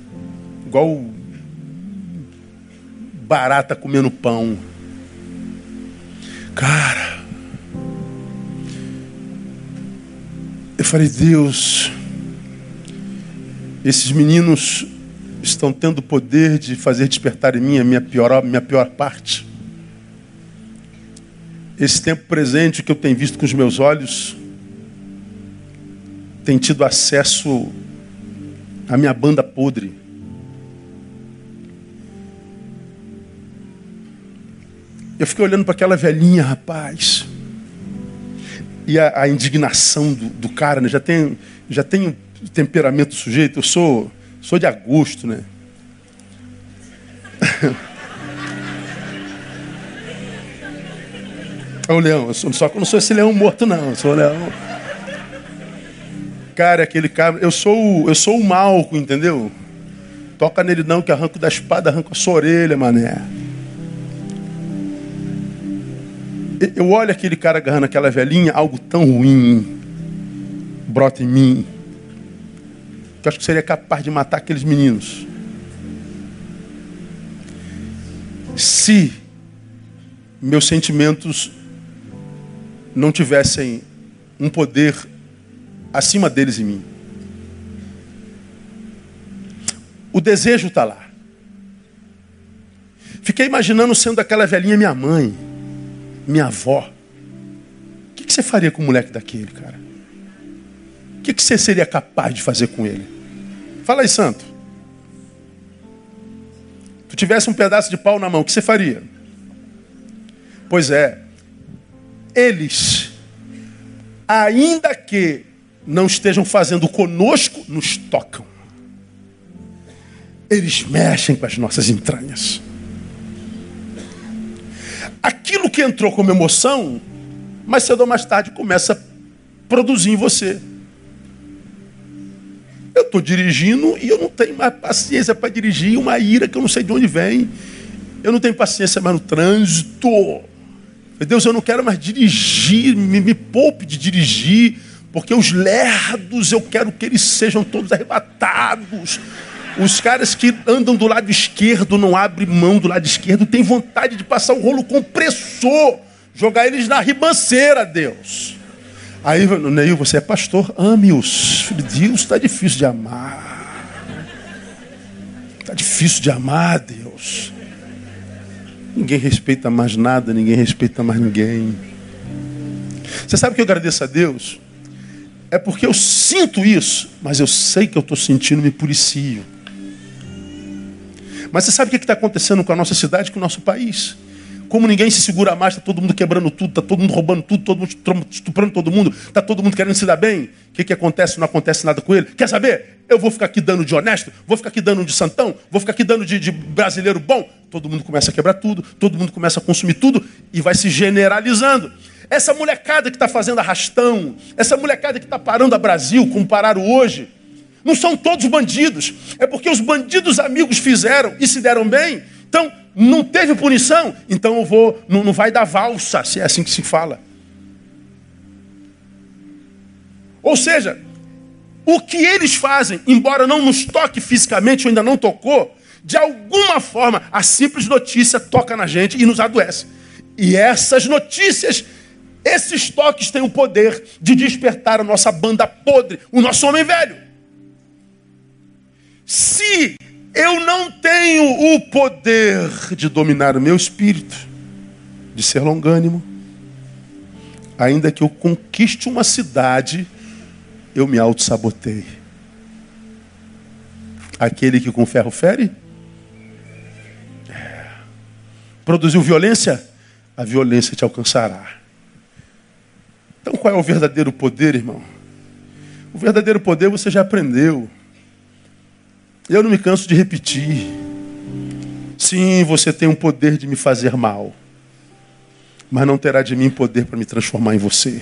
Igual barata comendo pão. Cara, Eu falei, Deus, esses meninos estão tendo o poder de fazer despertar em mim a minha pior, minha pior parte. Esse tempo presente que eu tenho visto com os meus olhos, tem tido acesso à minha banda podre. Eu fiquei olhando para aquela velhinha, rapaz e a, a indignação do, do, cara, né? já tem já tem um temperamento sujeito. Eu sou sou de agosto, né? É o leão, eu sou, só que eu não sou esse leão morto, não. Eu sou o leão. Cara, aquele cara. Eu sou, eu sou o malco, entendeu? Toca nele não, que arranco da espada, arranco a sua orelha, mané. Eu olho aquele cara agarrando aquela velhinha, algo tão ruim brota em mim, que eu acho que seria capaz de matar aqueles meninos. Se meus sentimentos não tivessem um poder acima deles em mim. O desejo está lá. Fiquei imaginando sendo aquela velhinha minha mãe minha avó. O que, você faria com um moleque daquele, cara? O que, que você seria capaz de fazer com ele? Fala aí, santo. Tu tivesse um pedaço de pau na mão, o que você faria? Pois é, eles, ainda que não estejam fazendo conosco, nos tocam. Eles mexem com as nossas entranhas aquilo que entrou como emoção, mais cedo ou mais tarde começa a produzir em você. Eu estou dirigindo e eu não tenho mais paciência para dirigir uma ira que eu não sei de onde vem. Eu não tenho paciência mais no trânsito. Deus, eu não quero mais dirigir, me, me poupe de dirigir, porque os lerdos eu quero que eles sejam todos arrebatados. Os caras que andam do lado esquerdo, não abrem mão do lado esquerdo, tem vontade de passar o rolo compressor, jogar eles na ribanceira, Deus. Aí, Neil, você é pastor, ame-os. De Deus, está difícil de amar. Está difícil de amar, Deus. Ninguém respeita mais nada, ninguém respeita mais ninguém. Você sabe que eu agradeço a Deus? É porque eu sinto isso, mas eu sei que eu estou sentindo, me policio. Mas você sabe o que está acontecendo com a nossa cidade, com o nosso país? Como ninguém se segura mais, está todo mundo quebrando tudo, está todo mundo roubando tudo, todo mundo estuprando todo mundo, está todo mundo querendo se dar bem. O que, que acontece? Não acontece nada com ele. Quer saber? Eu vou ficar aqui dando de honesto, vou ficar aqui dando de santão, vou ficar aqui dando de, de brasileiro bom. Todo mundo começa a quebrar tudo, todo mundo começa a consumir tudo e vai se generalizando. Essa molecada que está fazendo arrastão, essa molecada que está parando a Brasil, como pararam hoje, não são todos bandidos. É porque os bandidos amigos fizeram e se deram bem. Então, não teve punição. Então eu vou, não, não vai dar valsa, se é assim que se fala. Ou seja, o que eles fazem, embora não nos toque fisicamente, ou ainda não tocou, de alguma forma a simples notícia toca na gente e nos adoece. E essas notícias, esses toques têm o poder de despertar a nossa banda podre, o nosso homem velho. Se eu não tenho o poder de dominar o meu espírito, de ser longânimo, ainda que eu conquiste uma cidade, eu me auto-sabotei. Aquele que com ferro fere, é. produziu violência, a violência te alcançará. Então qual é o verdadeiro poder, irmão? O verdadeiro poder você já aprendeu. Eu não me canso de repetir. Sim, você tem um poder de me fazer mal, mas não terá de mim poder para me transformar em você.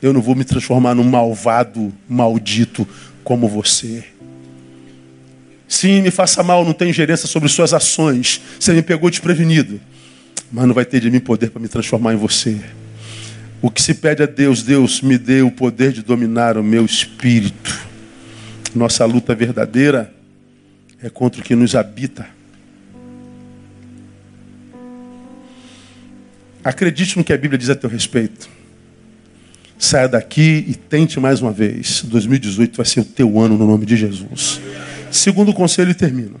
Eu não vou me transformar num malvado, maldito como você. Sim, me faça mal, não tem gerência sobre suas ações. Você me pegou desprevenido, mas não vai ter de mim poder para me transformar em você. O que se pede a Deus, Deus me dê o poder de dominar o meu espírito nossa luta verdadeira é contra o que nos habita. Acredite no que a Bíblia diz a teu respeito. Saia daqui e tente mais uma vez. 2018 vai ser o teu ano no nome de Jesus. Segundo conselho e termino.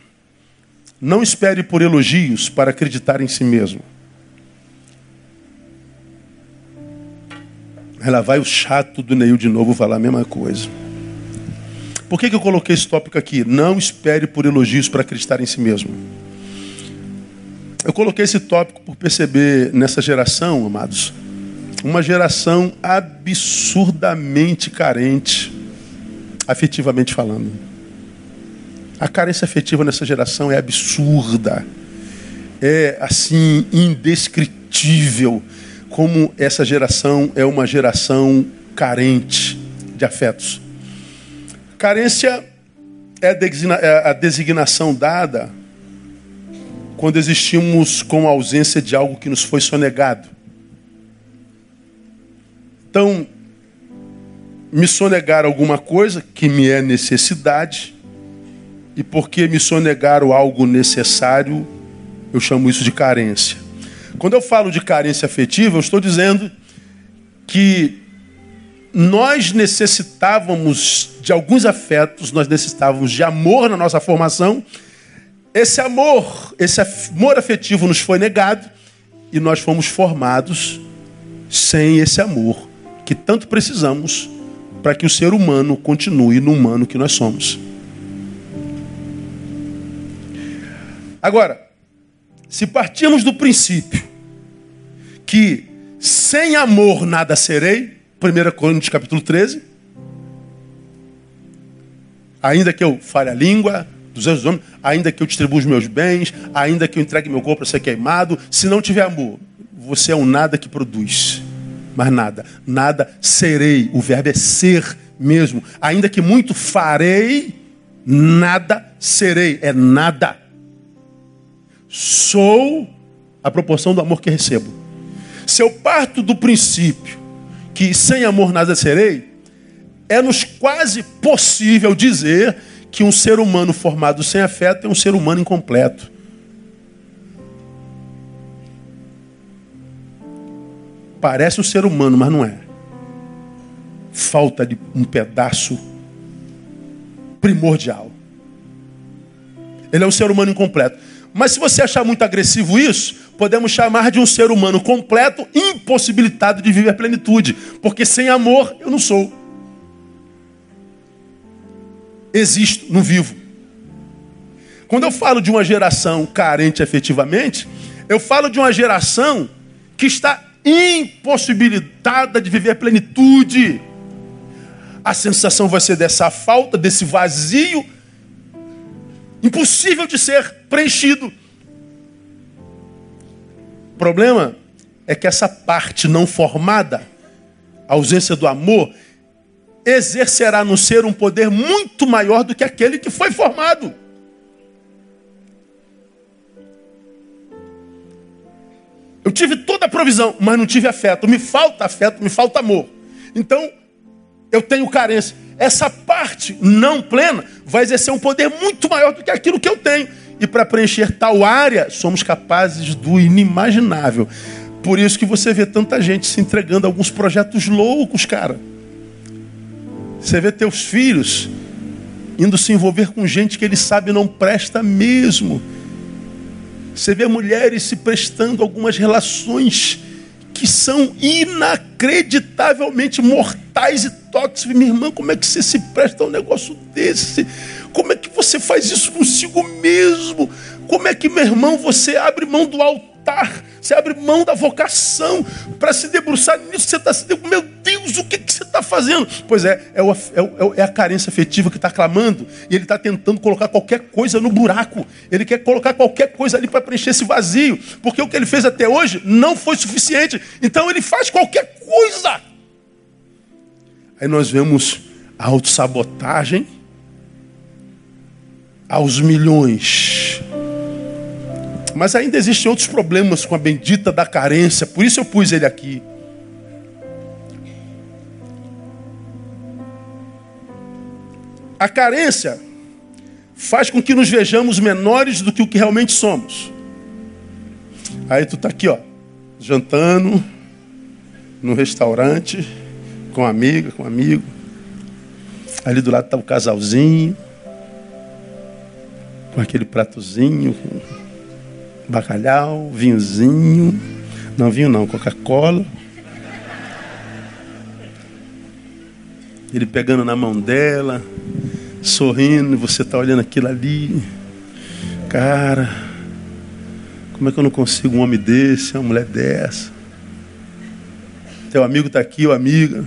Não espere por elogios para acreditar em si mesmo. Ela vai o chato do Neil de novo falar a mesma coisa. Por que, que eu coloquei esse tópico aqui? Não espere por elogios para acreditar em si mesmo. Eu coloquei esse tópico por perceber nessa geração, amados, uma geração absurdamente carente, afetivamente falando. A carência afetiva nessa geração é absurda. É assim indescritível como essa geração é uma geração carente de afetos. Carência é, é a designação dada quando existimos com a ausência de algo que nos foi sonegado. Então, me sonegar alguma coisa que me é necessidade, e porque me sonegaram algo necessário, eu chamo isso de carência. Quando eu falo de carência afetiva, eu estou dizendo que nós necessitávamos de alguns afetos, nós necessitávamos de amor na nossa formação. Esse amor, esse amor afetivo nos foi negado e nós fomos formados sem esse amor que tanto precisamos para que o ser humano continue no humano que nós somos. Agora, se partirmos do princípio que sem amor nada serei, 1 Coríntios capítulo 13. Ainda que eu fale a língua dos anjos homens, ainda que eu distribua os meus bens, ainda que eu entregue meu corpo para ser queimado, se não tiver amor, você é um nada que produz. Mas nada, nada serei. O verbo é ser mesmo. Ainda que muito farei, nada serei. É nada. Sou a proporção do amor que recebo. Se eu parto do princípio que sem amor nada serei, é-nos quase possível dizer que um ser humano formado sem afeto é um ser humano incompleto. Parece um ser humano, mas não é. Falta de um pedaço primordial. Ele é um ser humano incompleto. Mas se você achar muito agressivo isso, podemos chamar de um ser humano completo, impossibilitado de viver plenitude. Porque sem amor eu não sou. Existo, não vivo. Quando eu falo de uma geração carente efetivamente, eu falo de uma geração que está impossibilitada de viver plenitude. A sensação vai ser dessa falta, desse vazio impossível de ser preenchido. O problema é que essa parte não formada, a ausência do amor, exercerá no ser um poder muito maior do que aquele que foi formado. Eu tive toda a provisão, mas não tive afeto. Me falta afeto, me falta amor. Então, eu tenho carência essa parte não plena vai exercer um poder muito maior do que aquilo que eu tenho. E para preencher tal área, somos capazes do inimaginável. Por isso que você vê tanta gente se entregando a alguns projetos loucos, cara. Você vê teus filhos indo se envolver com gente que ele sabe não presta mesmo. Você vê mulheres se prestando algumas relações que são inacreditavelmente mortais e tóxicos. Minha irmã, como é que você se presta a um negócio desse? Como é que você faz isso consigo mesmo? Como é que, meu irmão, você abre mão do altar? Você abre mão da vocação para se debruçar nisso. Você está se debruçando. Meu Deus, o que, que você está fazendo? Pois é, é, o, é, é a carência afetiva que está clamando. E ele está tentando colocar qualquer coisa no buraco. Ele quer colocar qualquer coisa ali para preencher esse vazio. Porque o que ele fez até hoje não foi suficiente. Então ele faz qualquer coisa. Aí nós vemos a autossabotagem aos milhões. Mas ainda existem outros problemas com a bendita da carência, por isso eu pus ele aqui. A carência faz com que nos vejamos menores do que o que realmente somos. Aí tu tá aqui, ó, jantando no restaurante com amiga, com amigo. Ali do lado tá o casalzinho com aquele pratozinho, com bacalhau, vinhozinho. Não, vinho não, Coca-Cola. Ele pegando na mão dela, sorrindo, você está olhando aquilo ali. Cara, como é que eu não consigo um homem desse, uma mulher dessa? Teu amigo está aqui, ou amiga.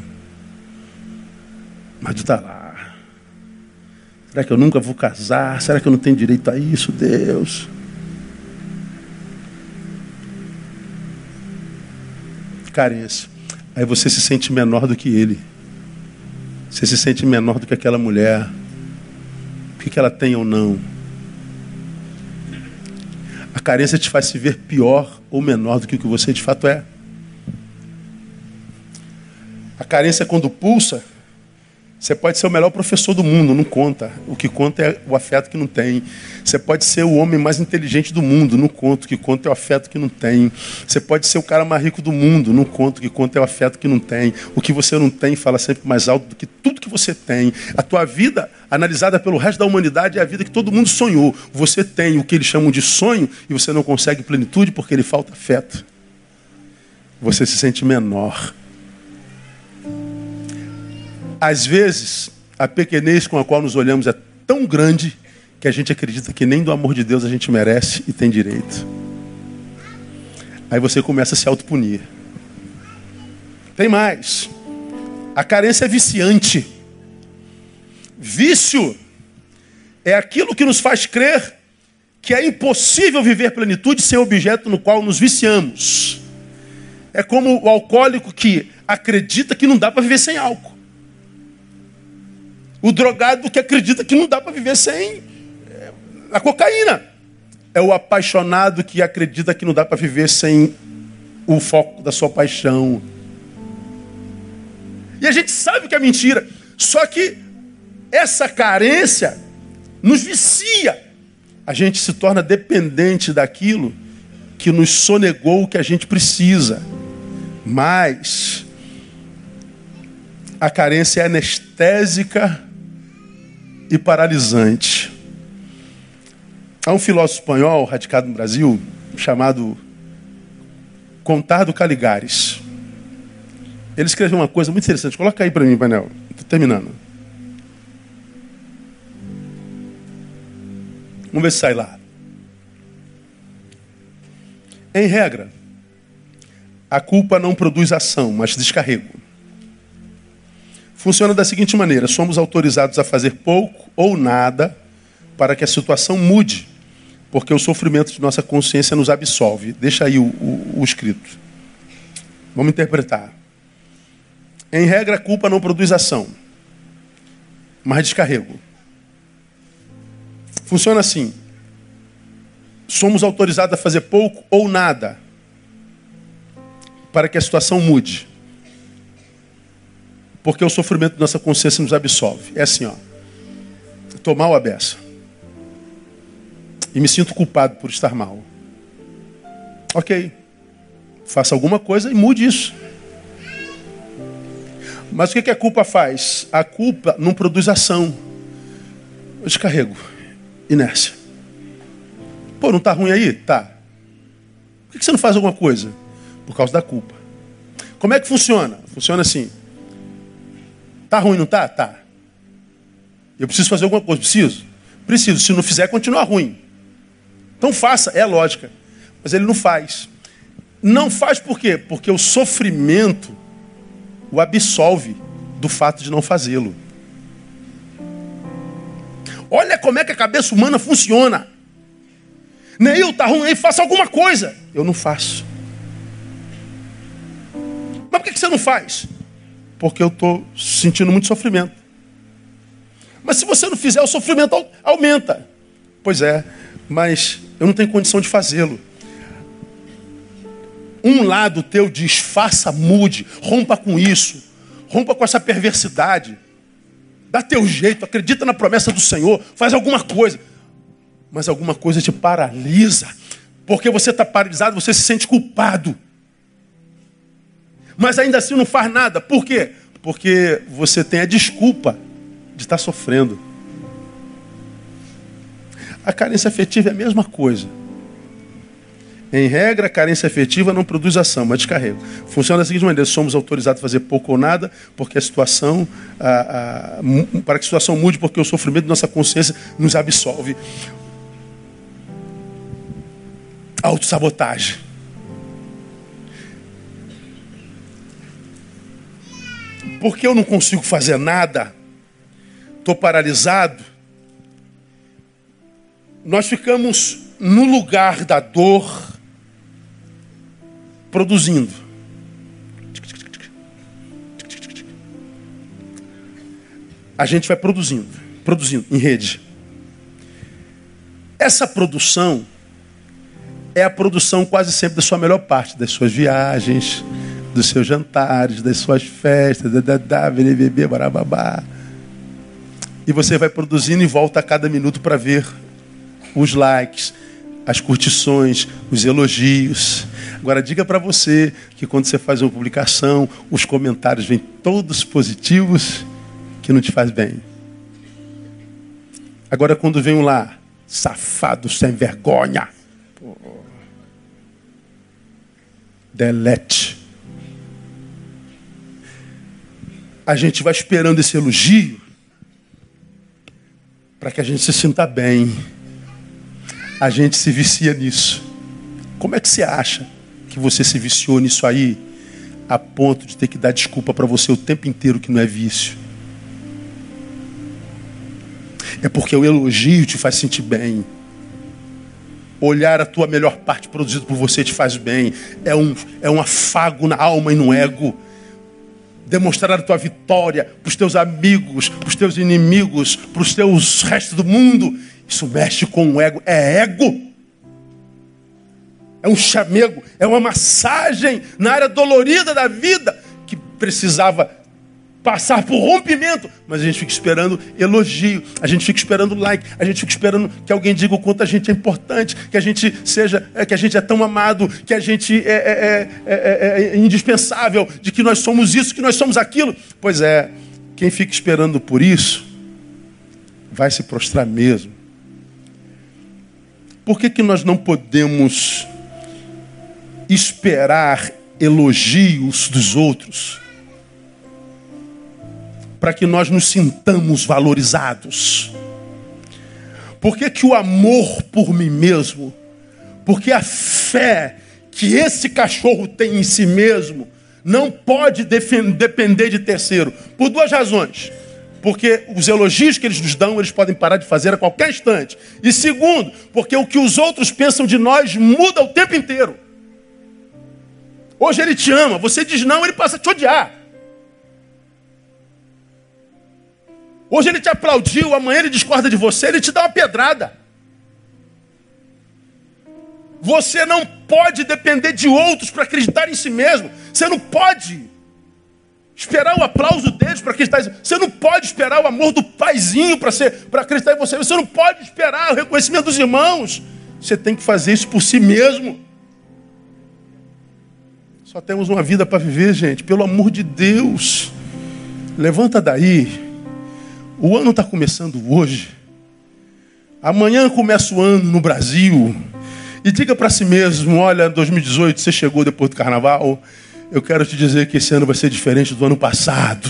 Mas tu está lá. Será que eu nunca vou casar? Será que eu não tenho direito a isso, Deus? Carência. Aí você se sente menor do que ele. Você se sente menor do que aquela mulher. O que ela tem ou não. A carência te faz se ver pior ou menor do que o que você de fato é. A carência, quando pulsa, você pode ser o melhor professor do mundo, não conta. O que conta é o afeto que não tem. Você pode ser o homem mais inteligente do mundo, não conta. O que conta é o afeto que não tem. Você pode ser o cara mais rico do mundo, não conta. O que conta é o afeto que não tem. O que você não tem fala sempre mais alto do que tudo que você tem. A tua vida, analisada pelo resto da humanidade, é a vida que todo mundo sonhou. Você tem o que eles chamam de sonho e você não consegue plenitude porque lhe falta afeto. Você se sente menor às vezes, a pequenez com a qual nos olhamos é tão grande que a gente acredita que nem do amor de Deus a gente merece e tem direito. Aí você começa a se autopunir. Tem mais. A carência é viciante. Vício é aquilo que nos faz crer que é impossível viver plenitude sem objeto no qual nos viciamos. É como o alcoólico que acredita que não dá para viver sem álcool. O drogado que acredita que não dá para viver sem é, a cocaína. É o apaixonado que acredita que não dá para viver sem o foco da sua paixão. E a gente sabe que é mentira. Só que essa carência nos vicia. A gente se torna dependente daquilo que nos sonegou o que a gente precisa. Mas a carência é anestésica e paralisante. Há um filósofo espanhol radicado no Brasil chamado Contardo Caligares. Ele escreveu uma coisa muito interessante. Coloca aí para mim, painel. Estou terminando. Vamos ver se sai lá. Em regra, a culpa não produz ação, mas descarrego. Funciona da seguinte maneira: somos autorizados a fazer pouco ou nada para que a situação mude, porque o sofrimento de nossa consciência nos absolve. Deixa aí o, o, o escrito. Vamos interpretar. Em regra, a culpa não produz ação, mas descarrego. Funciona assim: somos autorizados a fazer pouco ou nada para que a situação mude. Porque o sofrimento da nossa consciência nos absolve. É assim, ó. Estou mal a beça. E me sinto culpado por estar mal. Ok. Faça alguma coisa e mude isso. Mas o que, a culpa faz? A culpa não produz ação. Eu descarrego. Inércia. Pô, não está ruim aí? Tá. Por que você não faz alguma coisa? Por causa da culpa. Como é que funciona? Funciona assim. Tá ruim, não tá? Tá. Eu preciso fazer alguma coisa. Preciso? Preciso. Se não fizer, continua ruim. Então faça. É lógica. Mas ele não faz. Não faz por quê? Porque o sofrimento o absolve do fato de não fazê-lo. Olha como é que a cabeça humana funciona. Neil, tá ruim aí, faça alguma coisa. Eu não faço. Mas por que você não faz? Porque eu estou sentindo muito sofrimento. Mas se você não fizer, o sofrimento aumenta. Pois é, mas eu não tenho condição de fazê-lo. Um lado teu diz: faça, mude, rompa com isso, rompa com essa perversidade. Dá teu jeito, acredita na promessa do Senhor, faz alguma coisa mas alguma coisa te paralisa. Porque você está paralisado, você se sente culpado. Mas ainda assim não faz nada. Por quê? Porque você tem a desculpa de estar sofrendo. A carência afetiva é a mesma coisa. Em regra, a carência afetiva não produz ação, mas descarrego. Funciona da seguinte maneira: somos autorizados a fazer pouco ou nada, porque a situação, a, a, para que a situação mude, porque o sofrimento de nossa consciência nos absolve. Autossabotagem. Porque eu não consigo fazer nada, estou paralisado. Nós ficamos no lugar da dor, produzindo. A gente vai produzindo, produzindo em rede. Essa produção é a produção quase sempre da sua melhor parte, das suas viagens, dos seus jantares, das suas festas, da, da, bebê, barababá. E você vai produzindo e volta a cada minuto para ver os likes, as curtições, os elogios. Agora diga para você que quando você faz uma publicação, os comentários vêm todos positivos, que não te faz bem. Agora quando vem um lá, safado sem vergonha, delete. A gente vai esperando esse elogio para que a gente se sinta bem. A gente se vicia nisso. Como é que você acha que você se viciou nisso aí a ponto de ter que dar desculpa para você o tempo inteiro que não é vício? É porque o elogio te faz sentir bem. Olhar a tua melhor parte produzido por você te faz bem. É um, é um afago na alma e no ego. Demonstrar a tua vitória para os teus amigos, para os teus inimigos, para os teus restos do mundo. Isso mexe com o ego. É ego. É um chamego. É uma massagem na área dolorida da vida que precisava passar por rompimento, mas a gente fica esperando elogio, a gente fica esperando like, a gente fica esperando que alguém diga o quanto a gente é importante, que a gente seja, é, que a gente é tão amado, que a gente é, é, é, é indispensável, de que nós somos isso, que nós somos aquilo. Pois é, quem fica esperando por isso vai se prostrar mesmo. Por que, que nós não podemos esperar elogios dos outros? Para que nós nos sintamos valorizados. Por que, que o amor por mim mesmo, porque a fé que esse cachorro tem em si mesmo, não pode depender de terceiro? Por duas razões. Porque os elogios que eles nos dão, eles podem parar de fazer a qualquer instante. E segundo, porque o que os outros pensam de nós muda o tempo inteiro. Hoje ele te ama, você diz não, ele passa a te odiar. Hoje ele te aplaudiu, amanhã ele discorda de você, ele te dá uma pedrada. Você não pode depender de outros para acreditar em si mesmo. Você não pode esperar o aplauso deles para acreditar em si. Você não pode esperar o amor do paizinho para para acreditar em você. Você não pode esperar o reconhecimento dos irmãos. Você tem que fazer isso por si mesmo. Só temos uma vida para viver, gente. Pelo amor de Deus. Levanta daí. O ano está começando hoje. Amanhã começa o ano no Brasil. E diga para si mesmo: olha, 2018 você chegou depois do carnaval. Eu quero te dizer que esse ano vai ser diferente do ano passado.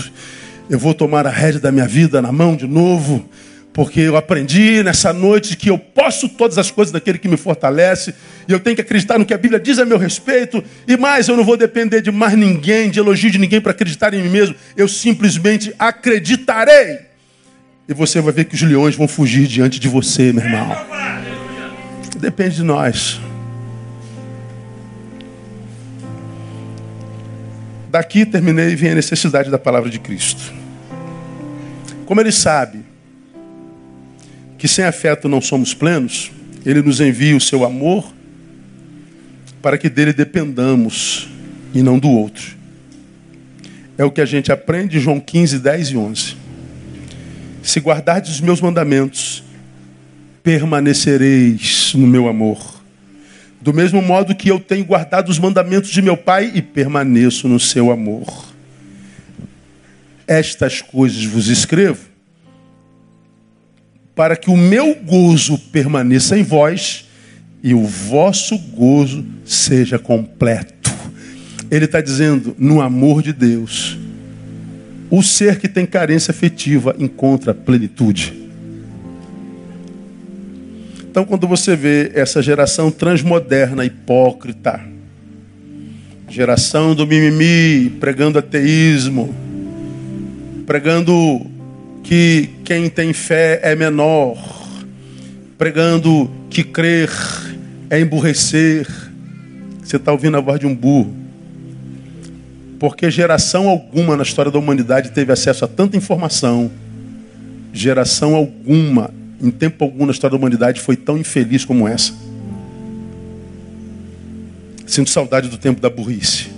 Eu vou tomar a rédea da minha vida na mão de novo, porque eu aprendi nessa noite que eu posso todas as coisas daquele que me fortalece, e eu tenho que acreditar no que a Bíblia diz a meu respeito, e mais, eu não vou depender de mais ninguém, de elogio de ninguém para acreditar em mim mesmo, eu simplesmente acreditarei. E você vai ver que os leões vão fugir diante de você, meu irmão. Depende de nós. Daqui terminei e vem a necessidade da palavra de Cristo. Como ele sabe que sem afeto não somos plenos, ele nos envia o seu amor para que dele dependamos e não do outro. É o que a gente aprende em João 15, 10 e 11. Se guardardes os meus mandamentos, permanecereis no meu amor. Do mesmo modo que eu tenho guardado os mandamentos de meu Pai e permaneço no seu amor. Estas coisas vos escrevo para que o meu gozo permaneça em vós e o vosso gozo seja completo. Ele está dizendo, no amor de Deus, o ser que tem carência afetiva encontra plenitude. Então, quando você vê essa geração transmoderna, hipócrita, geração do mimimi, pregando ateísmo, pregando que quem tem fé é menor, pregando que crer é emburrecer, você está ouvindo a voz de um burro. Porque geração alguma na história da humanidade teve acesso a tanta informação. Geração alguma, em tempo algum na história da humanidade, foi tão infeliz como essa. Sinto saudade do tempo da burrice.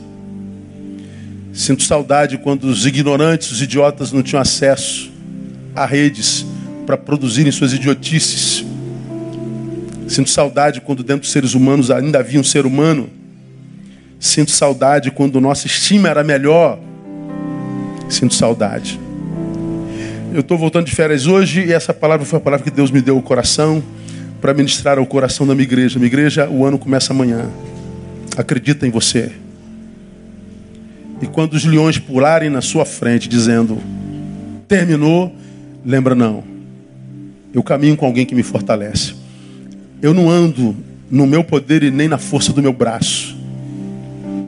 Sinto saudade quando os ignorantes, os idiotas não tinham acesso a redes para produzirem suas idiotices. Sinto saudade quando dentro dos seres humanos ainda havia um ser humano Sinto saudade quando nossa estima era melhor. Sinto saudade. Eu estou voltando de férias hoje e essa palavra foi a palavra que Deus me deu ao coração para ministrar ao coração da minha igreja. Minha igreja, o ano começa amanhã. Acredita em você. E quando os leões pularem na sua frente, dizendo: terminou, lembra não. Eu caminho com alguém que me fortalece. Eu não ando no meu poder e nem na força do meu braço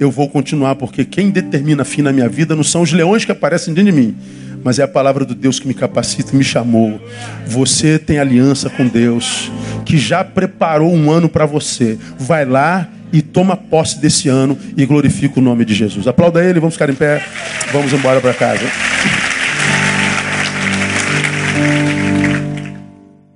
eu vou continuar, porque quem determina fim na minha vida não são os leões que aparecem dentro de mim, mas é a palavra do Deus que me capacita e me chamou. Você tem aliança com Deus, que já preparou um ano para você. Vai lá e toma posse desse ano e glorifica o nome de Jesus. Aplauda ele, vamos ficar em pé, vamos embora para casa.